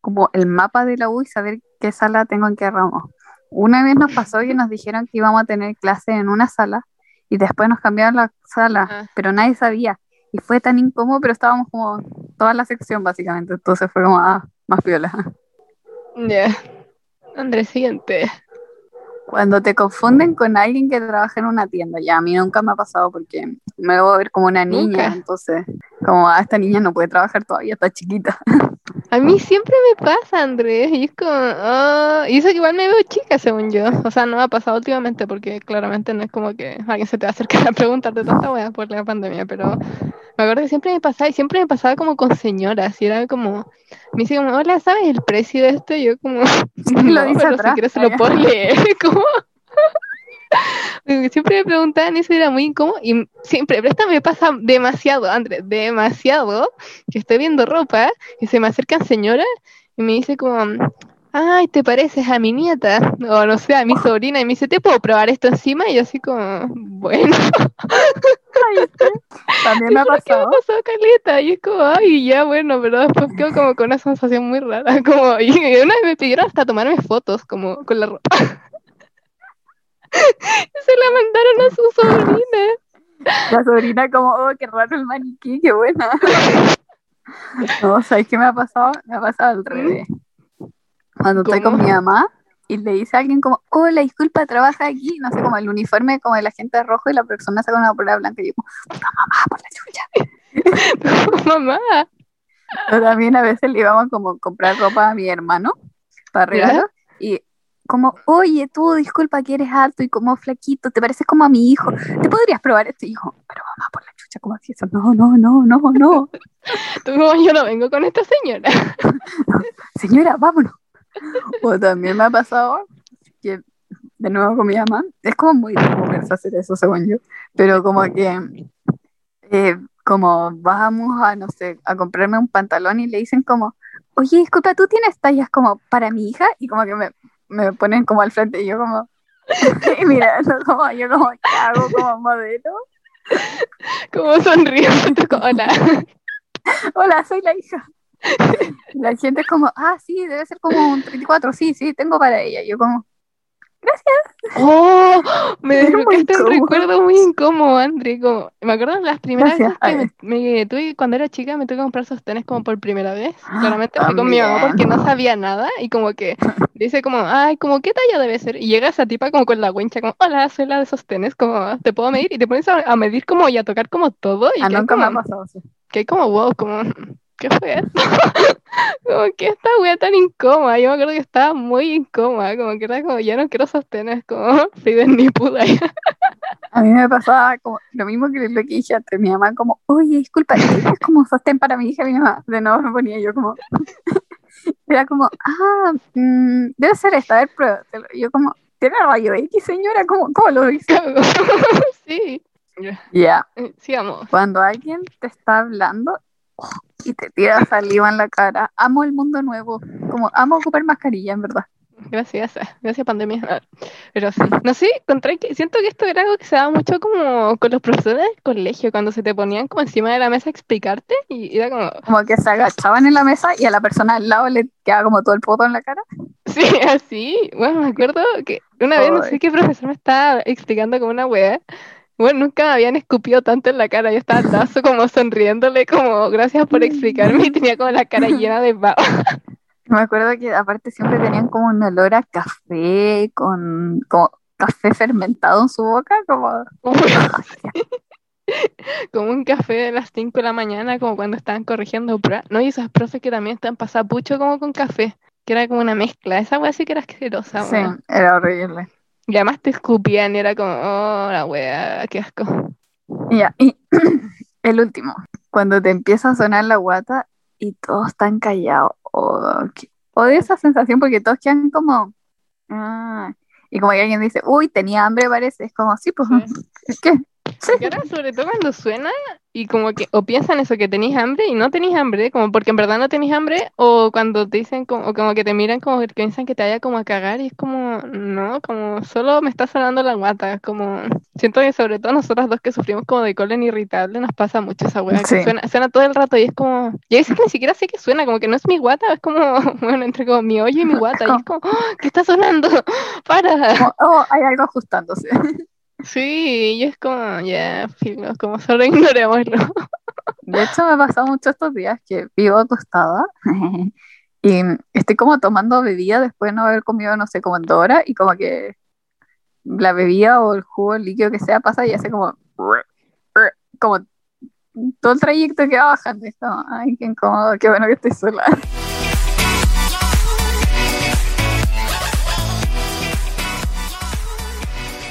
como el mapa de la U y saber qué sala tengo en qué ramo. Una vez nos pasó que nos dijeron que íbamos a tener clase en una sala y después nos cambiaron la sala, ah. pero nadie sabía. Y fue tan incómodo, pero estábamos como toda la sección básicamente, entonces fue como ah, más piola. Ya. Andrés, siguiente. Cuando te confunden con alguien que trabaja en una tienda, ya a mí nunca me ha pasado porque me voy a ver como una niña, entonces, como a ah, esta niña no puede trabajar todavía, está chiquita. A mí siempre me pasa, Andrés, y es como, oh, y eso que igual me veo chica, según yo. O sea, no me ha pasado últimamente porque claramente no es como que alguien se te va a acercar a preguntarte tanta wea por la pandemia, pero me acuerdo que siempre me pasaba, y siempre me pasaba como con señoras, y era como, me dice como, hola, ¿sabes el precio de esto? Y yo como, [laughs] lo dice pero si quieres se lo puedo leer, [laughs] como... siempre me preguntaban eso era muy incómodo y siempre, pero esta me pasa demasiado, Andrés, demasiado, que estoy viendo ropa y se me acercan señoras y me dice como, ay, te pareces a mi nieta, o no sé, a mi sobrina, y me dice, ¿te puedo probar esto encima? Y yo así como, bueno. También [laughs] me ha pasado. me pasó, Caleta? Y es como, ay, ya, bueno, pero después quedo como con una sensación muy rara, [laughs] como, y una vez me pidieron hasta tomarme fotos, como, con la ropa. [laughs] Se la mandaron a su sobrina. La sobrina como, oh, qué raro el maniquí, qué buena. No, ¿sabes qué me ha pasado? Me ha pasado al revés. Cuando estoy con mi mamá y le dice a alguien como, hola, disculpa, trabaja aquí, no sé, como el uniforme como de la gente rojo y la persona saca una polera blanca y yo como, mamá, por la chucha. [laughs] mamá. también a veces le íbamos como a comprar ropa a mi hermano para regalo y como, oye, tú, disculpa que eres alto y como flaquito, te pareces como a mi hijo, ¿te podrías probar esto? hijo? pero mamá, por la chucha, ¿cómo así eso? No, no, no, no, no. [laughs] Tú yo no vengo con esta señora. [laughs] señora, vámonos. O también me ha pasado que, de nuevo con mi mamá, es como muy de hacer eso, según yo, pero como que, eh, como vamos a, no sé, a comprarme un pantalón y le dicen como, oye, disculpa, ¿tú tienes tallas como para mi hija? Y como que me, me ponen como al frente y yo como, [laughs] y mira, como, yo como, ¿qué hago como modelo? Como sonrío, [laughs] hola. Hola, soy la hija. [laughs] La gente es como, ah, sí, debe ser como un 34, sí, sí, tengo para ella. Yo como, gracias. Oh, [laughs] me desbloqueaste un recuerdo muy incómodo, André. Como, me acuerdo las primeras veces que me, tuve, cuando era chica, me tuve que comprar sostenes como por primera vez. Ah, Claramente fui con mi mamá porque no sabía nada y como que [laughs] dice como, ay, como qué talla debe ser. Y llega esa tipa como con la wincha, como, hola, soy la de sostenes, como, ¿te puedo medir? Y te pones a, medir como y a tocar como todo. Y ah, me ha pasado Que hay como, wow, como, ¿qué fue esto? [laughs] como que esta wea tan incómoda, yo me acuerdo que estaba muy incómoda, como que era como, ya no quiero sostener, como, [laughs] piden ni puta. a mí me pasaba como lo mismo que lo que dije antes, mi mamá como, oye, disculpa, es como sostén para mi hija? Mi mamá, de nuevo me ponía yo como, [laughs] era como, ah, mmm, debe ser esta, a ver, pruébatelo. yo como, ¿tiene rayo X, señora? ¿Cómo, cómo lo dice? sí. Ya. Eh, sigamos. Cuando alguien te está hablando y te tira saliva en la cara. Amo el mundo nuevo, como amo ocupar mascarilla, en verdad. Gracias, gracias pandemia. Pero sí, no sé, que siento que esto era algo que se daba mucho como con los profesores del colegio, cuando se te ponían como encima de la mesa a explicarte y era como... Como que se agachaban en la mesa y a la persona al lado le quedaba como todo el poto en la cara. Sí, [laughs] así. Bueno, me acuerdo que una vez no sé qué profesor me estaba explicando como una wea bueno, nunca me habían escupido tanto en la cara. Yo estaba tazo como sonriéndole, como gracias por explicarme, y tenía como la cara llena de baba. [laughs] Me acuerdo que aparte siempre tenían como un olor a café, con como café fermentado en su boca, como... [laughs] como un café de las 5 de la mañana, como cuando estaban corrigiendo No, y esas profes que también están pasapucho como con café, que era como una mezcla. Esa wea sí que era asquerosa. Sí, era horrible. Y además te escupían y era como, oh, la wea, qué asco. Ya, y [clears throat] el último, cuando te empieza a sonar la guata y todos están callados. Oh, odio esa sensación porque todos quedan como, ah, y como que alguien dice, uy, tenía hambre, parece, es como, sí, pues, es [laughs] que Sí. sobre todo cuando suena y como que o piensan eso que tenéis hambre y no tenéis hambre, como porque en verdad no tenéis hambre, o cuando te dicen como, o como que te miran como que piensan que te vaya como a cagar y es como, no, como solo me está sonando la guata, como siento que sobre todo nosotras dos que sufrimos como de colon irritable nos pasa mucho esa weá, que suena, suena, todo el rato y es como, y es que ni siquiera sé que suena, como que no es mi guata, es como, [laughs] bueno, entre como mi oye y mi guata, y es como, oh, ¿qué está sonando? [laughs] Para. oh, hay algo ajustándose. [laughs] Sí, y es como, ya, como solo [laughs] ignorémoslo. De hecho, me ha pasado mucho estos días que vivo acostada [laughs] y estoy como tomando bebida después de no haber comido, no sé, como en dos horas y como que la bebida o el jugo, el líquido que sea pasa y hace como, como todo el trayecto que va bajando. Y como, ay, qué incómodo, qué bueno que estoy sola. [laughs]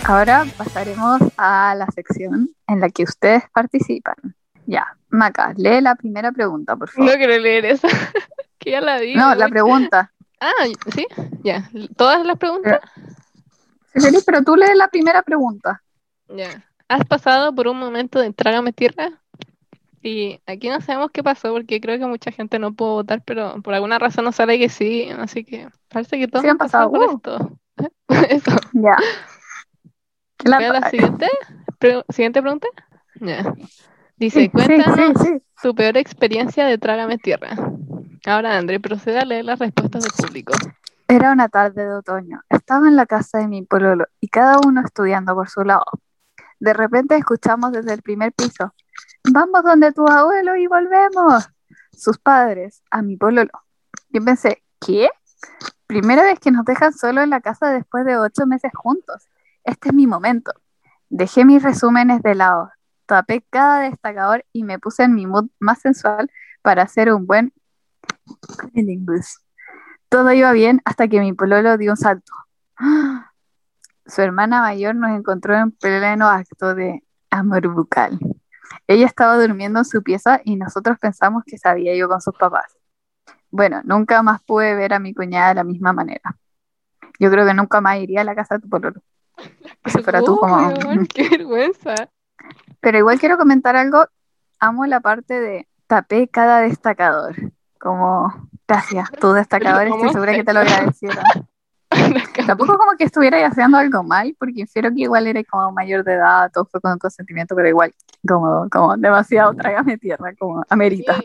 Ahora pasaremos a la sección en la que ustedes participan. Ya, Maca, lee la primera pregunta, por favor. No quiero leer esa, [laughs] que ya la di. No, la pregunta. Ah, sí, ya. ¿Todas las preguntas? Sí, pero tú lees la primera pregunta. Ya. ¿Has pasado por un momento de trágame tierra? Y aquí no sabemos qué pasó porque creo que mucha gente no pudo votar, pero por alguna razón nos sale que sí, así que parece que todos han pasado, por esto. [laughs] Eso. Ya. La, siguiente, siguiente pregunta. Dice, cuéntanos tu peor experiencia de Trágame Tierra. Ahora, André, procede a leer las respuestas del público. Era una tarde de otoño. Estaba en la casa de mi pololo y cada uno estudiando por su lado. De repente escuchamos desde el primer piso, vamos donde tu abuelo y volvemos. Sus padres, a mi pololo. Yo pensé, ¿qué? Primera vez que nos dejan solo en la casa después de ocho meses juntos este es mi momento. Dejé mis resúmenes de lado tapé cada destacador y me puse en mi mood más sensual para hacer un buen Todo iba bien hasta que mi pololo dio un salto. Su hermana mayor nos encontró en pleno acto de amor bucal. Ella estaba durmiendo en su pieza y nosotros pensamos que se había ido con sus papás. Bueno, nunca más pude ver a mi cuñada de la misma manera. Yo creo que nunca más iría a la casa de tu pololo. Si fuera tú como... ¡Qué vergüenza! Pero igual quiero comentar algo. Amo la parte de tapé cada destacador. Como, gracias, tu [laughs] destacador estoy segura que te lo agradecieron. [laughs] Tampoco como que estuviera haciendo algo mal, porque infiero que igual era como mayor de edad, todo fue con consentimiento, pero igual, como, como demasiado trágame tierra, como amerita.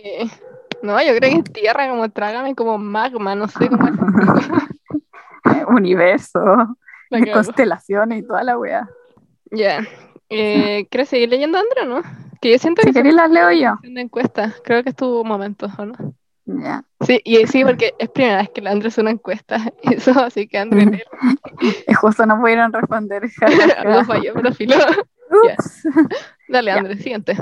No, yo creo que es tierra, como trágame como magma, no sé cómo [laughs] Universo, [laughs] constelaciones y toda la wea. Ya. Eh, [laughs] ¿Quieres seguir leyendo, Andrea, no? Que yo siento si que. las leo yo. Una encuesta, creo que es tu momento, ¿o no? Ya. Sí, y sí, porque es primera vez que la André hace una encuesta, [laughs] eso, así que André. y justo no pudieron responder. Algo falló, pero filo. Dale, André, siguiente.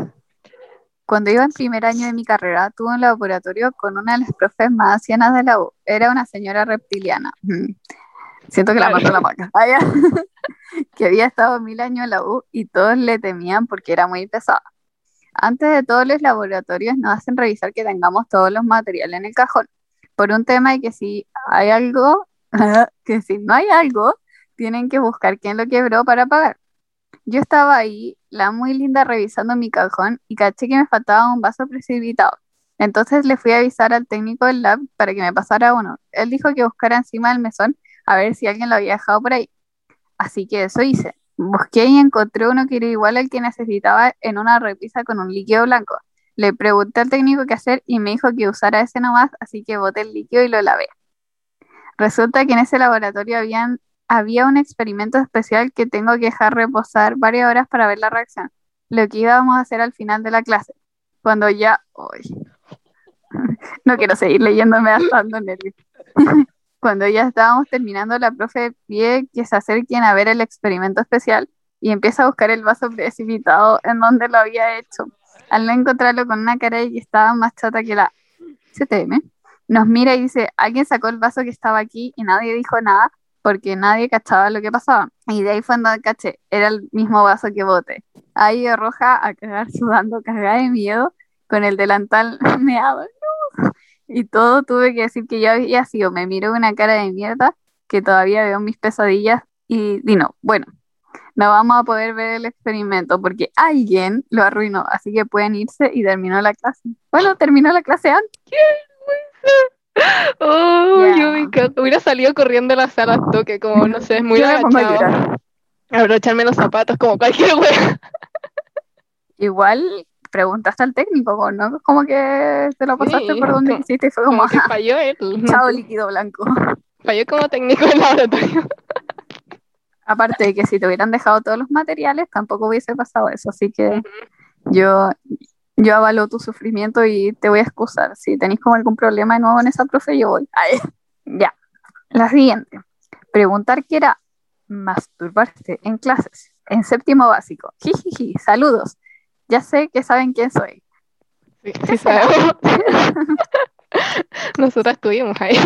Cuando iba en primer año de mi carrera, tuve un laboratorio con una de las profes más ancianas de la U. Era una señora reptiliana. Siento que la mató la maca. [laughs] que había estado mil años en la U y todos le temían porque era muy pesada. Antes de todos los laboratorios nos hacen revisar que tengamos todos los materiales en el cajón, por un tema de que si hay algo, [laughs] que si no hay algo, tienen que buscar quién lo quebró para pagar. Yo estaba ahí, la muy linda, revisando mi cajón y caché que me faltaba un vaso precipitado. Entonces le fui a avisar al técnico del lab para que me pasara uno. Él dijo que buscara encima del mesón a ver si alguien lo había dejado por ahí. Así que eso hice. Busqué y encontré uno que era igual al que necesitaba en una repisa con un líquido blanco. Le pregunté al técnico qué hacer y me dijo que usara ese nomás, así que boté el líquido y lo lavé. Resulta que en ese laboratorio habían, había un experimento especial que tengo que dejar reposar varias horas para ver la reacción. Lo que íbamos a hacer al final de la clase. Cuando ya... [laughs] no quiero seguir leyéndome hasta nervios. [laughs] Cuando ya estábamos terminando, la profe pide que se acerquen a ver el experimento especial y empieza a buscar el vaso precipitado en donde lo había hecho. Al no encontrarlo con una cara y estaba más chata que la CTM, nos mira y dice, alguien sacó el vaso que estaba aquí y nadie dijo nada porque nadie cachaba lo que pasaba. Y de ahí fue cuando caché, era el mismo vaso que bote. Ahí roja a cagar sudando, cagada de miedo, con el delantal [laughs] meado y todo tuve que decir que yo había sido. Me miró una cara de mierda que todavía veo mis pesadillas y, y no, bueno, no vamos a poder ver el experimento porque alguien lo arruinó, así que pueden irse y terminó la clase. Bueno, terminó la clase antes. Oh, yo me encanta. Hubiera salido corriendo a la sala toque, como no sé, es muy agachado. Abrocharme los zapatos como cualquier wea. Igual preguntaste al técnico, ¿no? Como que te lo pasaste por donde hiciste y fue como, que falló él. Chao líquido blanco. [laughs] Falló como técnico en laboratorio. [laughs] Aparte de que si te hubieran dejado todos los materiales, tampoco hubiese pasado eso. Así que yo, yo avalo tu sufrimiento y te voy a excusar. Si tenéis como algún problema de nuevo en esa profe, yo voy. [laughs] Ya. La siguiente. Preguntar qué era masturbarse en clases. En séptimo básico. Jijiji, saludos. Ya sé que saben quién soy. Sí, sí sabemos. [laughs] Nosotras estuvimos ahí.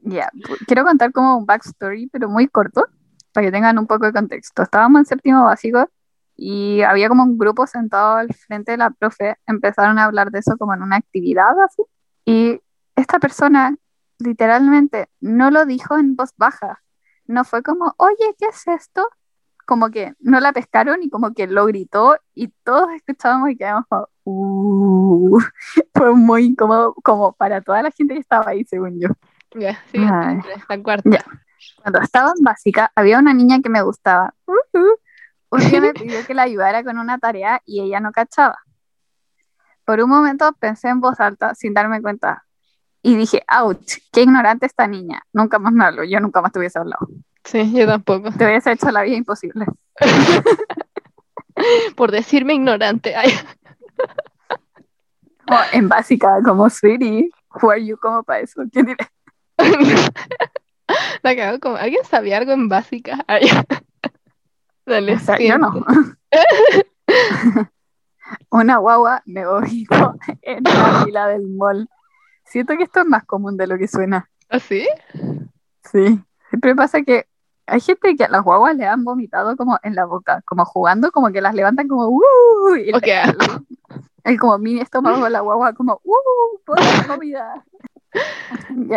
Ya, quiero contar como un backstory, pero muy corto, para que tengan un poco de contexto. Estábamos en séptimo básico y había como un grupo sentado al frente de la profe, empezaron a hablar de eso como en una actividad así, y esta persona literalmente no lo dijo en voz baja, no fue como, oye, ¿qué es esto? Como que no la pescaron y como que lo gritó y todos escuchábamos y quedamos como, uh, [laughs] fue muy incómodo como para toda la gente que estaba ahí, según yo. Ya, sí, la cuarta. Cuando estaba en básica, había una niña que me gustaba. Uh Un día me [laughs] pidió que la ayudara con una tarea y ella no cachaba. Por un momento pensé en voz alta sin darme cuenta y dije, ouch, qué ignorante esta niña. Nunca más me hablo, yo nunca más te hubiese hablado. Sí, yo tampoco. Te hubiese hecho la vida imposible. [laughs] Por decirme ignorante. en básica, como Sweetie, who are you como para eso? ¿Quién diré? [laughs] La cago como, ¿alguien sabía algo en básica? Dale, o sea, yo no. [laughs] Una guagua me vomitó en la fila del mall. Siento que esto es más común de lo que suena. ¿Ah, sí? Sí. Siempre pasa que hay gente que a las guaguas le han vomitado como en la boca, como jugando, como que las levantan como ¡uh! Y okay. [laughs] el, como mini estómago de la guagua, como ¡uh! ¡Puedo [laughs] comida!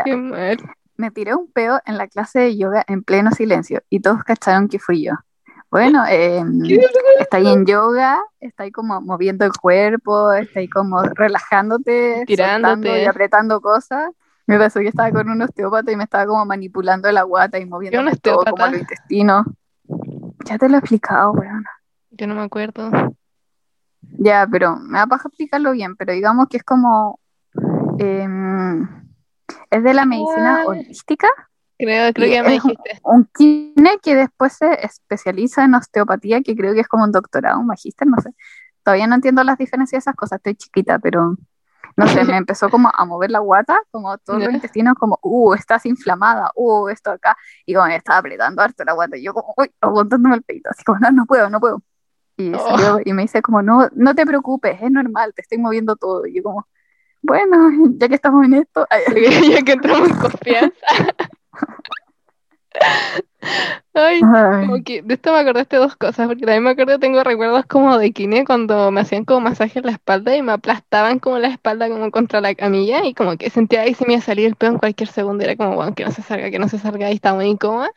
Qué mal. Me tiré un peo en la clase de yoga en pleno silencio y todos cacharon que fui yo. Bueno, eh, está ahí en yoga, está ahí como moviendo el cuerpo, está ahí como relajándote, tirándote y apretando cosas. Me pasó que estaba con un osteópata y me estaba como manipulando la guata y moviendo todo como los intestinos. Ya te lo he explicado, weón. Yo no me acuerdo. Ya, pero me va a explicarlo bien, pero digamos que es como... Em, es de la medicina holística. Creo, creo que ya me dijiste. Un kine que después se especializa en osteopatía, que creo que es como un doctorado, un magíster, no sé. Todavía no entiendo las diferencias de esas cosas, estoy chiquita, pero no sé, me [laughs] empezó como a mover la guata, como todos los intestinos, como, uh, estás inflamada, uh, esto acá, y como me estaba apretando harto la guata, y yo como, uy, aguantándome el peito, así como, no, no puedo, no puedo. Y, oh. salió, y me dice como, no, no te preocupes, es normal, te estoy moviendo todo, y yo como, bueno, ya que estamos en esto, ya que entramos en confianza. [laughs] Ay, como que de esto me acordaste dos cosas, porque también me acuerdo, tengo recuerdos como de kine cuando me hacían como masaje en la espalda y me aplastaban como la espalda como contra la camilla y como que sentía ahí se me iba a salir el pelo en cualquier segundo, era como, bueno, que no se salga, que no se salga, y estaba muy incómoda.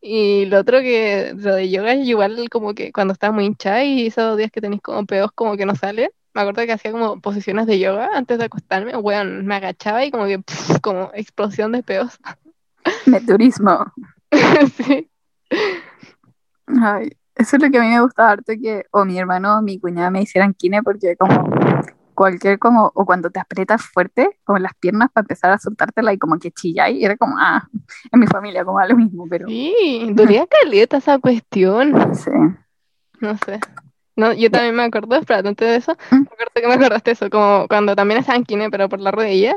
Y lo otro que, lo de yoga igual como que cuando estaba muy hinchada y esos días que tenéis como pedos como que no sale, me acuerdo que hacía como posiciones de yoga antes de acostarme, bueno, me agachaba y como que, como explosión de peos. [laughs] [laughs] Meturismo. [laughs] sí. Ay, eso es lo que a mí me gusta harto que o mi hermano o mi cuñada me hicieran kine porque como cualquier como, o cuando te aprietas fuerte, como las piernas para empezar a soltártela y como que chilla y era como, ah, en mi familia como lo mismo, pero... Sí, dolía [laughs] caleta esa cuestión. Sí. No sé. No, yo también me acuerdo, espérate, antes de eso, ¿Mm? me acuerdo que me acordaste eso, como cuando también estaban kine, pero por la rodilla,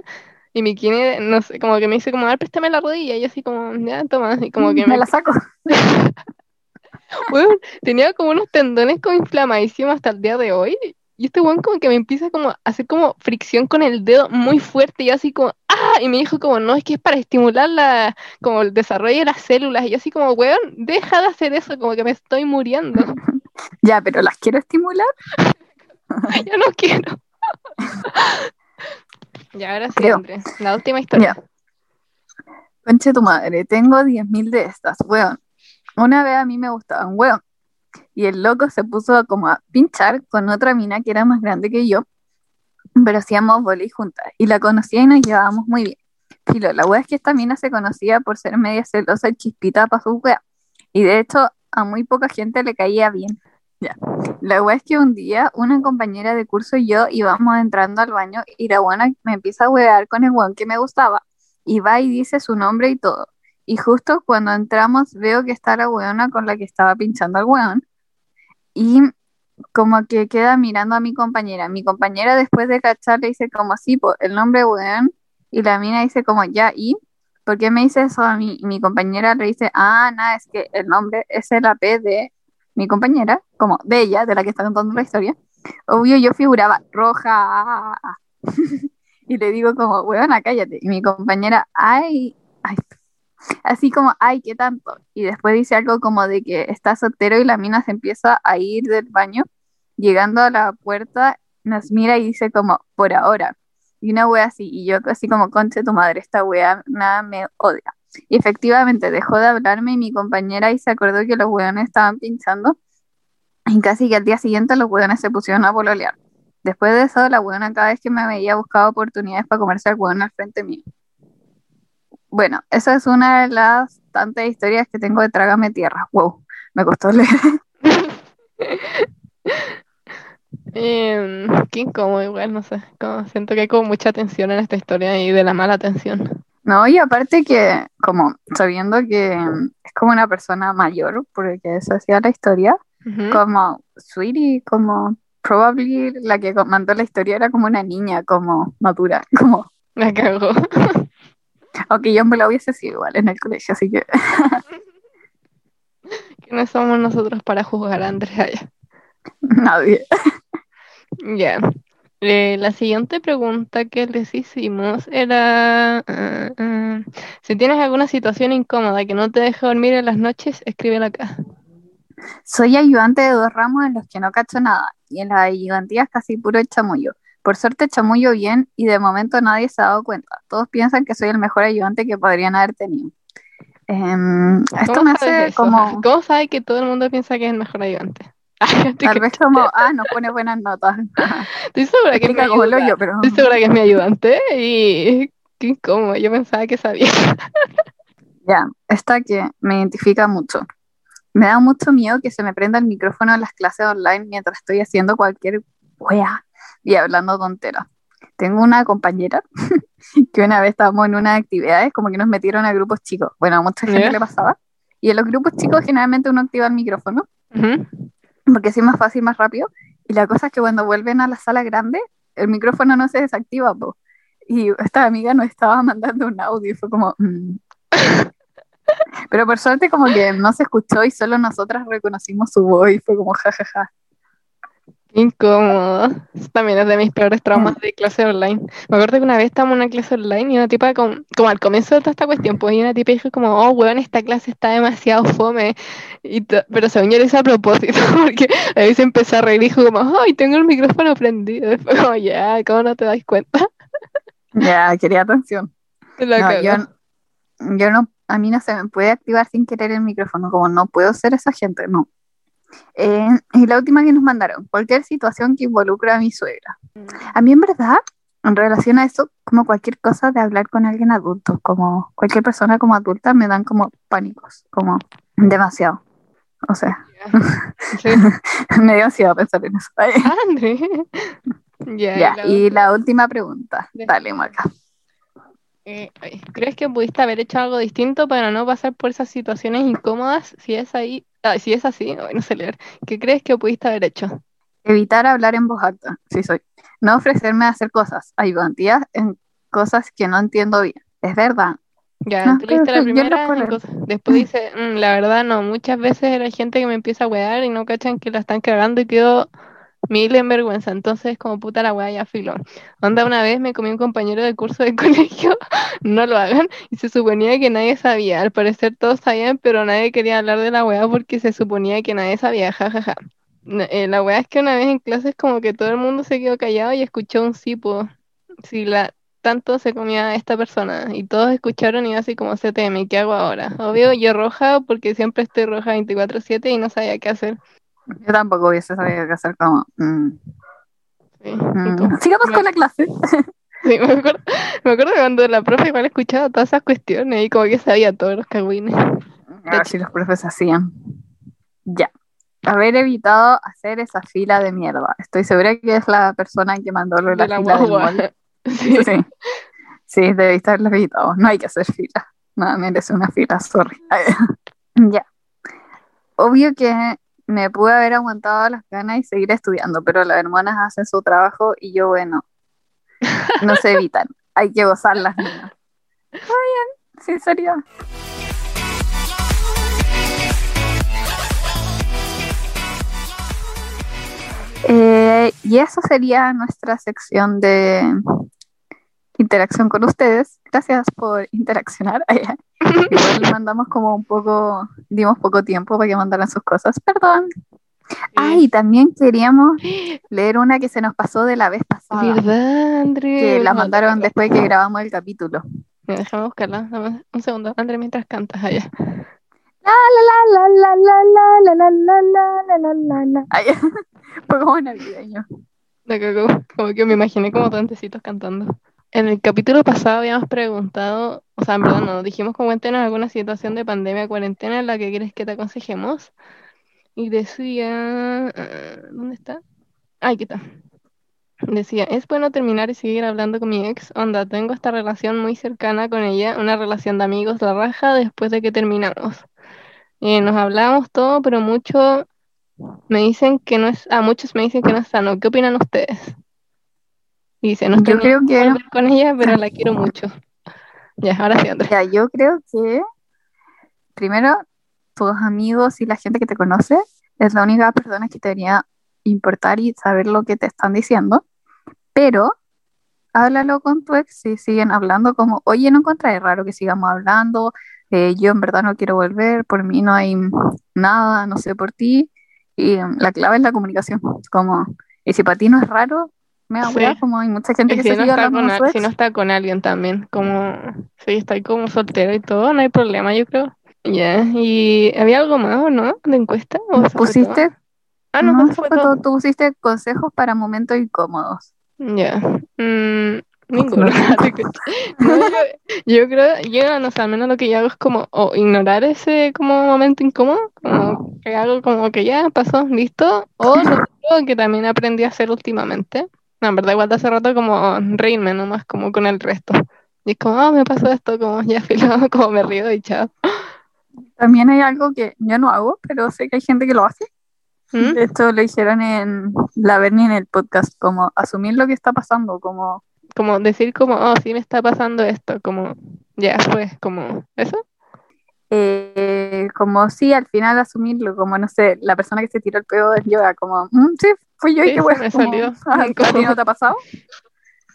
y mi kine, no sé, como que me dice como, a ver, préstame la rodilla. Y yo así como, ya, toma. Y como que me... la saco. [laughs] bueno, tenía como unos tendones como inflamadísimos hasta el día de hoy. Y este weón como que me empieza como a hacer como fricción con el dedo muy fuerte. Y yo así como, ¡ah! Y me dijo como, no, es que es para estimular la, como el desarrollo de las células. Y yo así como, weón, deja de hacer eso, como que me estoy muriendo. [laughs] ya, pero ¿las quiero estimular? [laughs] yo no quiero. Y ahora sí, la última historia. Conche tu madre, tengo 10.000 de estas, weón. Una vez a mí me gustaban, weón. Y el loco se puso como a pinchar con otra mina que era más grande que yo, pero hacíamos volei juntas. Y la conocía y nos llevábamos muy bien. Filo, la wea es que esta mina se conocía por ser media celosa y chispita para su wea. Y de hecho, a muy poca gente le caía bien. Ya. La wea es que un día una compañera de curso y yo íbamos entrando al baño y la buena me empieza a wear con el weón que me gustaba. Y va y dice su nombre y todo. Y justo cuando entramos veo que está la weona con la que estaba pinchando al weón. Y como que queda mirando a mi compañera. Mi compañera después de cachar le dice como así, pues el nombre weón. Y la mina dice como ya, ¿y? ¿Por qué me dice eso a mí? Y mi compañera le dice, ah, nada, es que el nombre es el AP de mi compañera, como de ella, de la que está contando la historia, obvio yo figuraba roja. [laughs] y le digo como, weona, cállate. Y mi compañera, ay, ay, así como, ay, ¿qué tanto? Y después dice algo como de que está soltero y la mina se empieza a ir del baño, llegando a la puerta, nos mira y dice como, por ahora. Y una wea así, y yo así como, conche tu madre, esta wea nada me odia. Y efectivamente dejó de hablarme y mi compañera y se acordó que los hueones estaban pinchando. Y casi que al día siguiente los hueones se pusieron a pololear. Después de eso, la hueona cada vez que me veía buscaba oportunidades para comerse al hueón al frente mío. Bueno, esa es una de las tantas historias que tengo de Trágame Tierra. Wow, me costó [laughs] leer. eh, qué incómodo igual, no sé. Siento que hay como mucha tensión en esta historia y de la mala tensión. No, y aparte que, como sabiendo que es como una persona mayor, porque eso hacía la historia, como Sweetie, como probably la que mandó la historia era como una niña, como madura, [laughs] como... Me cago. Aunque yo me la hubiese sido igual en el colegio, así que... [laughs] que no somos nosotros para juzgar a Andrea [laughs] Nadie. Ya. Eh, la siguiente pregunta que les hicimos era, ah, ah, si tienes alguna situación incómoda que no te deja dormir en las noches, escríbela acá. Soy ayudante de dos ramos en los que no cacho nada, y en las ayudantías casi puro chamullo. Por suerte chamullo bien y de momento nadie se ha dado cuenta. Todos piensan que soy el mejor ayudante que podrían haber tenido. Em, esto me hace como... [laughs] ¿Cómo sabe que todo el mundo piensa que es el mejor ayudante? [laughs] Tal vez como, ah, nos pone buenas notas. [laughs] Estoy segura que es mi ayudante. pero... Estoy segura que es mi ayudante y qué incómodo, yo pensaba que sabía. [laughs] ya, esta que me identifica mucho. Me da mucho miedo que se me prenda el micrófono en las clases online mientras estoy haciendo cualquier wea y hablando tonteras. Tengo una compañera que una vez estábamos en unas actividades, como que nos metieron a grupos chicos. Bueno, a mucha gente le pasaba. Y en los grupos chicos generalmente uno activa el micrófono porque así más fácil, más rápido. Y la cosa es que cuando vuelven a la sala grande, el micrófono no se desactiva, Y esta amiga nos estaba mandando un audio y fue como... Mm". Pero por suerte como que no se escuchó y solo nosotras reconocimos su voz y fue como jajaja. Incómodo. también es de mis peores traumas de clase online. Me acuerdo que una vez estábamos en una clase online y una tipa, como, como al comienzo de toda esta cuestión, pues y una tipa dijo como, oh, weón, esta clase está demasiado fome. Y pero según yo lo hice a propósito, [laughs] porque a veces empecé a reír y dijo como, ay, tengo el micrófono prendido. Después como, ya, ¿cómo no te das cuenta? [laughs] Ya, quería atención. [laughs] No, yo, yo no, a mí no se me puede activar sin querer el micrófono, como no puedo ser esa gente, no. Eh, y la última que nos mandaron, cualquier situación que involucre a mi suegra. Mm. A mí en verdad, en relación a eso, como cualquier cosa de hablar con alguien adulto, como cualquier persona como adulta, me dan como pánicos, como demasiado. O sea, [laughs] me dio ansiedad pensar en eso. [laughs] ya, y la última pregunta. Dale, Maca. Eh, ¿Crees que pudiste haber hecho algo distinto para no pasar por esas situaciones incómodas? Si es ahí, ah, si es así, no sé leer. ¿Qué crees que pudiste haber hecho? Evitar hablar en voz alta, sí soy. No ofrecerme a hacer cosas, ayudantías en cosas que no entiendo bien. Es verdad. Ya, tú leíste la primera, después dice, mm, la verdad no, muchas veces era gente que me empieza a wear y no cachan que la están cagando y quedo mil en vergüenza, entonces como puta la weá ya filo. Onda una vez me comí un compañero de curso de [laughs] colegio, no lo hagan, y se suponía que nadie sabía, al parecer todos sabían, pero nadie quería hablar de la weá porque se suponía que nadie sabía, jajaja. Eh, la weá es que una vez en clases como que todo el mundo se quedó callado y escuchó un sipo, si la tanto se comía esta persona y todos escucharon y así como teme, ¿qué hago ahora? Obvio, yo roja porque siempre estoy roja 24/7 y no sabía qué hacer. Yo tampoco hubiese sabido qué hacer como... Mm. Mm. Sigamos con la clase. [laughs] Sí, me acuerdo, me acuerdo cuando la profe igual escuchaba todas esas cuestiones y como que sabía todos los cagüines. A ver si los profes hacían. Ya. Haber evitado hacer esa fila de mierda. Estoy segura que es la persona que mandó lo de la, fila [laughs] Sí. sí. Sí, debiste haberlo evitado. No hay que hacer fila. Nada, merece una fila, sorry. [laughs] ya. Obvio que me pude haber aguantado las ganas y seguir estudiando, pero las hermanas hacen su trabajo y yo, bueno, no se evitan, [laughs] hay que gozarlas. Está bien, sería. Eh, y eso sería nuestra sección de interacción con ustedes. Gracias por interaccionar. Igual mandamos como un poco, dimos poco tiempo para que mandaran sus cosas, perdón. Ay, también queríamos leer una que se nos pasó de la vez pasada. ¿Verdad, André? Que la mandaron después que grabamos el capítulo. Déjame buscarla. Un segundo, André, mientras cantas allá. La la la la la la la la la la la la la Fue como navideño. Como que me imaginé como tantecitos cantando. En el capítulo pasado habíamos preguntado, o sea, en verdad no, dijimos como en alguna situación de pandemia, cuarentena en la que quieres que te aconsejemos. Y decía, ah, ¿dónde está? Ay, ¿qué está? Decía, es bueno terminar y seguir hablando con mi ex. Onda, tengo esta relación muy cercana con ella, una relación de amigos, la raja, después de que terminamos. Eh, nos hablábamos todo, pero mucho me dicen que no es, a muchos me dicen que no es sano. ¿Qué opinan ustedes? Dice, no estoy yo creo que con ella, pero la [laughs] quiero mucho. Ya, ahora sí, Andrea. Ya, yo creo que primero tus amigos y la gente que te conoce es la única persona que te debería importar y saber lo que te están diciendo, pero háblalo con tu ex si siguen hablando como, oye, no encontré raro que sigamos hablando, eh, yo en verdad no quiero volver, por mí no hay nada, no sé por ti, y la clave es la comunicación, como, y si para ti no es raro, me da como hay mucha gente que si se no está con Si no está con alguien también, como, si está como soltero y todo, no hay problema, yo creo. Ya, ¿y había algo más o no de encuesta? ¿O ¿Pusiste? Ah, no, no fue todo. Tú pusiste consejos para momentos incómodos. Ya. Mm, ninguno. [laughs] yo, creo, yo no sé, al menos lo que yo hago es como o ignorar ese como momento incómodo, como que hago como que ya pasó, listo, o [laughs] lo que también aprendí a hacer últimamente. No, en verdad igual de hace rato como reírme nomás como con el resto. Y es como, ah, me pasó esto, como [laughs] ya filo, como me río y chao. También hay algo que yo no hago, pero sé que hay gente que lo hace. ¿Mm? Esto lo dijeron en la Bernie en el podcast, como asumir lo que está pasando, como... Como decir como, oh, sí me está pasando esto, como, ya fue, como, ¿eso? Eh, como sí, al final asumirlo, como no sé, la persona que se tiró el pedo del yoga, como, mm, sí, fui yo y qué bueno. salió. [laughs] ¿A ti no te ha pasado?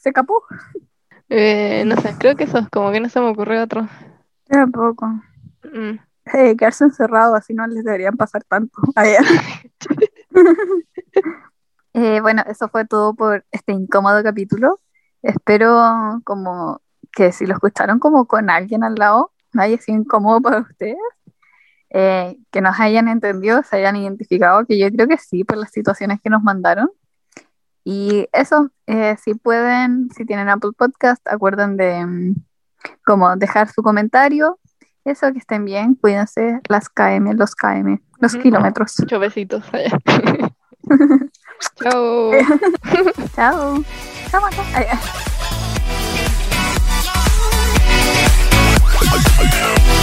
¿Se capó? Eh, no sé, creo que eso, como que no se me ocurrió otro. Tampoco. Mm. Eh, quedarse encerrado, así no les deberían pasar tanto. [laughs] [laughs] eh, bueno, eso fue todo por este incómodo capítulo. Espero como que si lo escucharon como con alguien al lado, no haya sido incómodo para ustedes. Eh, que nos hayan entendido, se hayan identificado, que yo creo que sí, por las situaciones que nos mandaron. Y eso, eh, si pueden, si tienen Apple Podcast, acuerden de mm, como dejar su comentario, eso, que estén bien, cuídense, las KM, los KM, los kilómetros. [laughs] Muchos besitos. [laughs] [laughs] Chao. Chao. Chao. Yeah.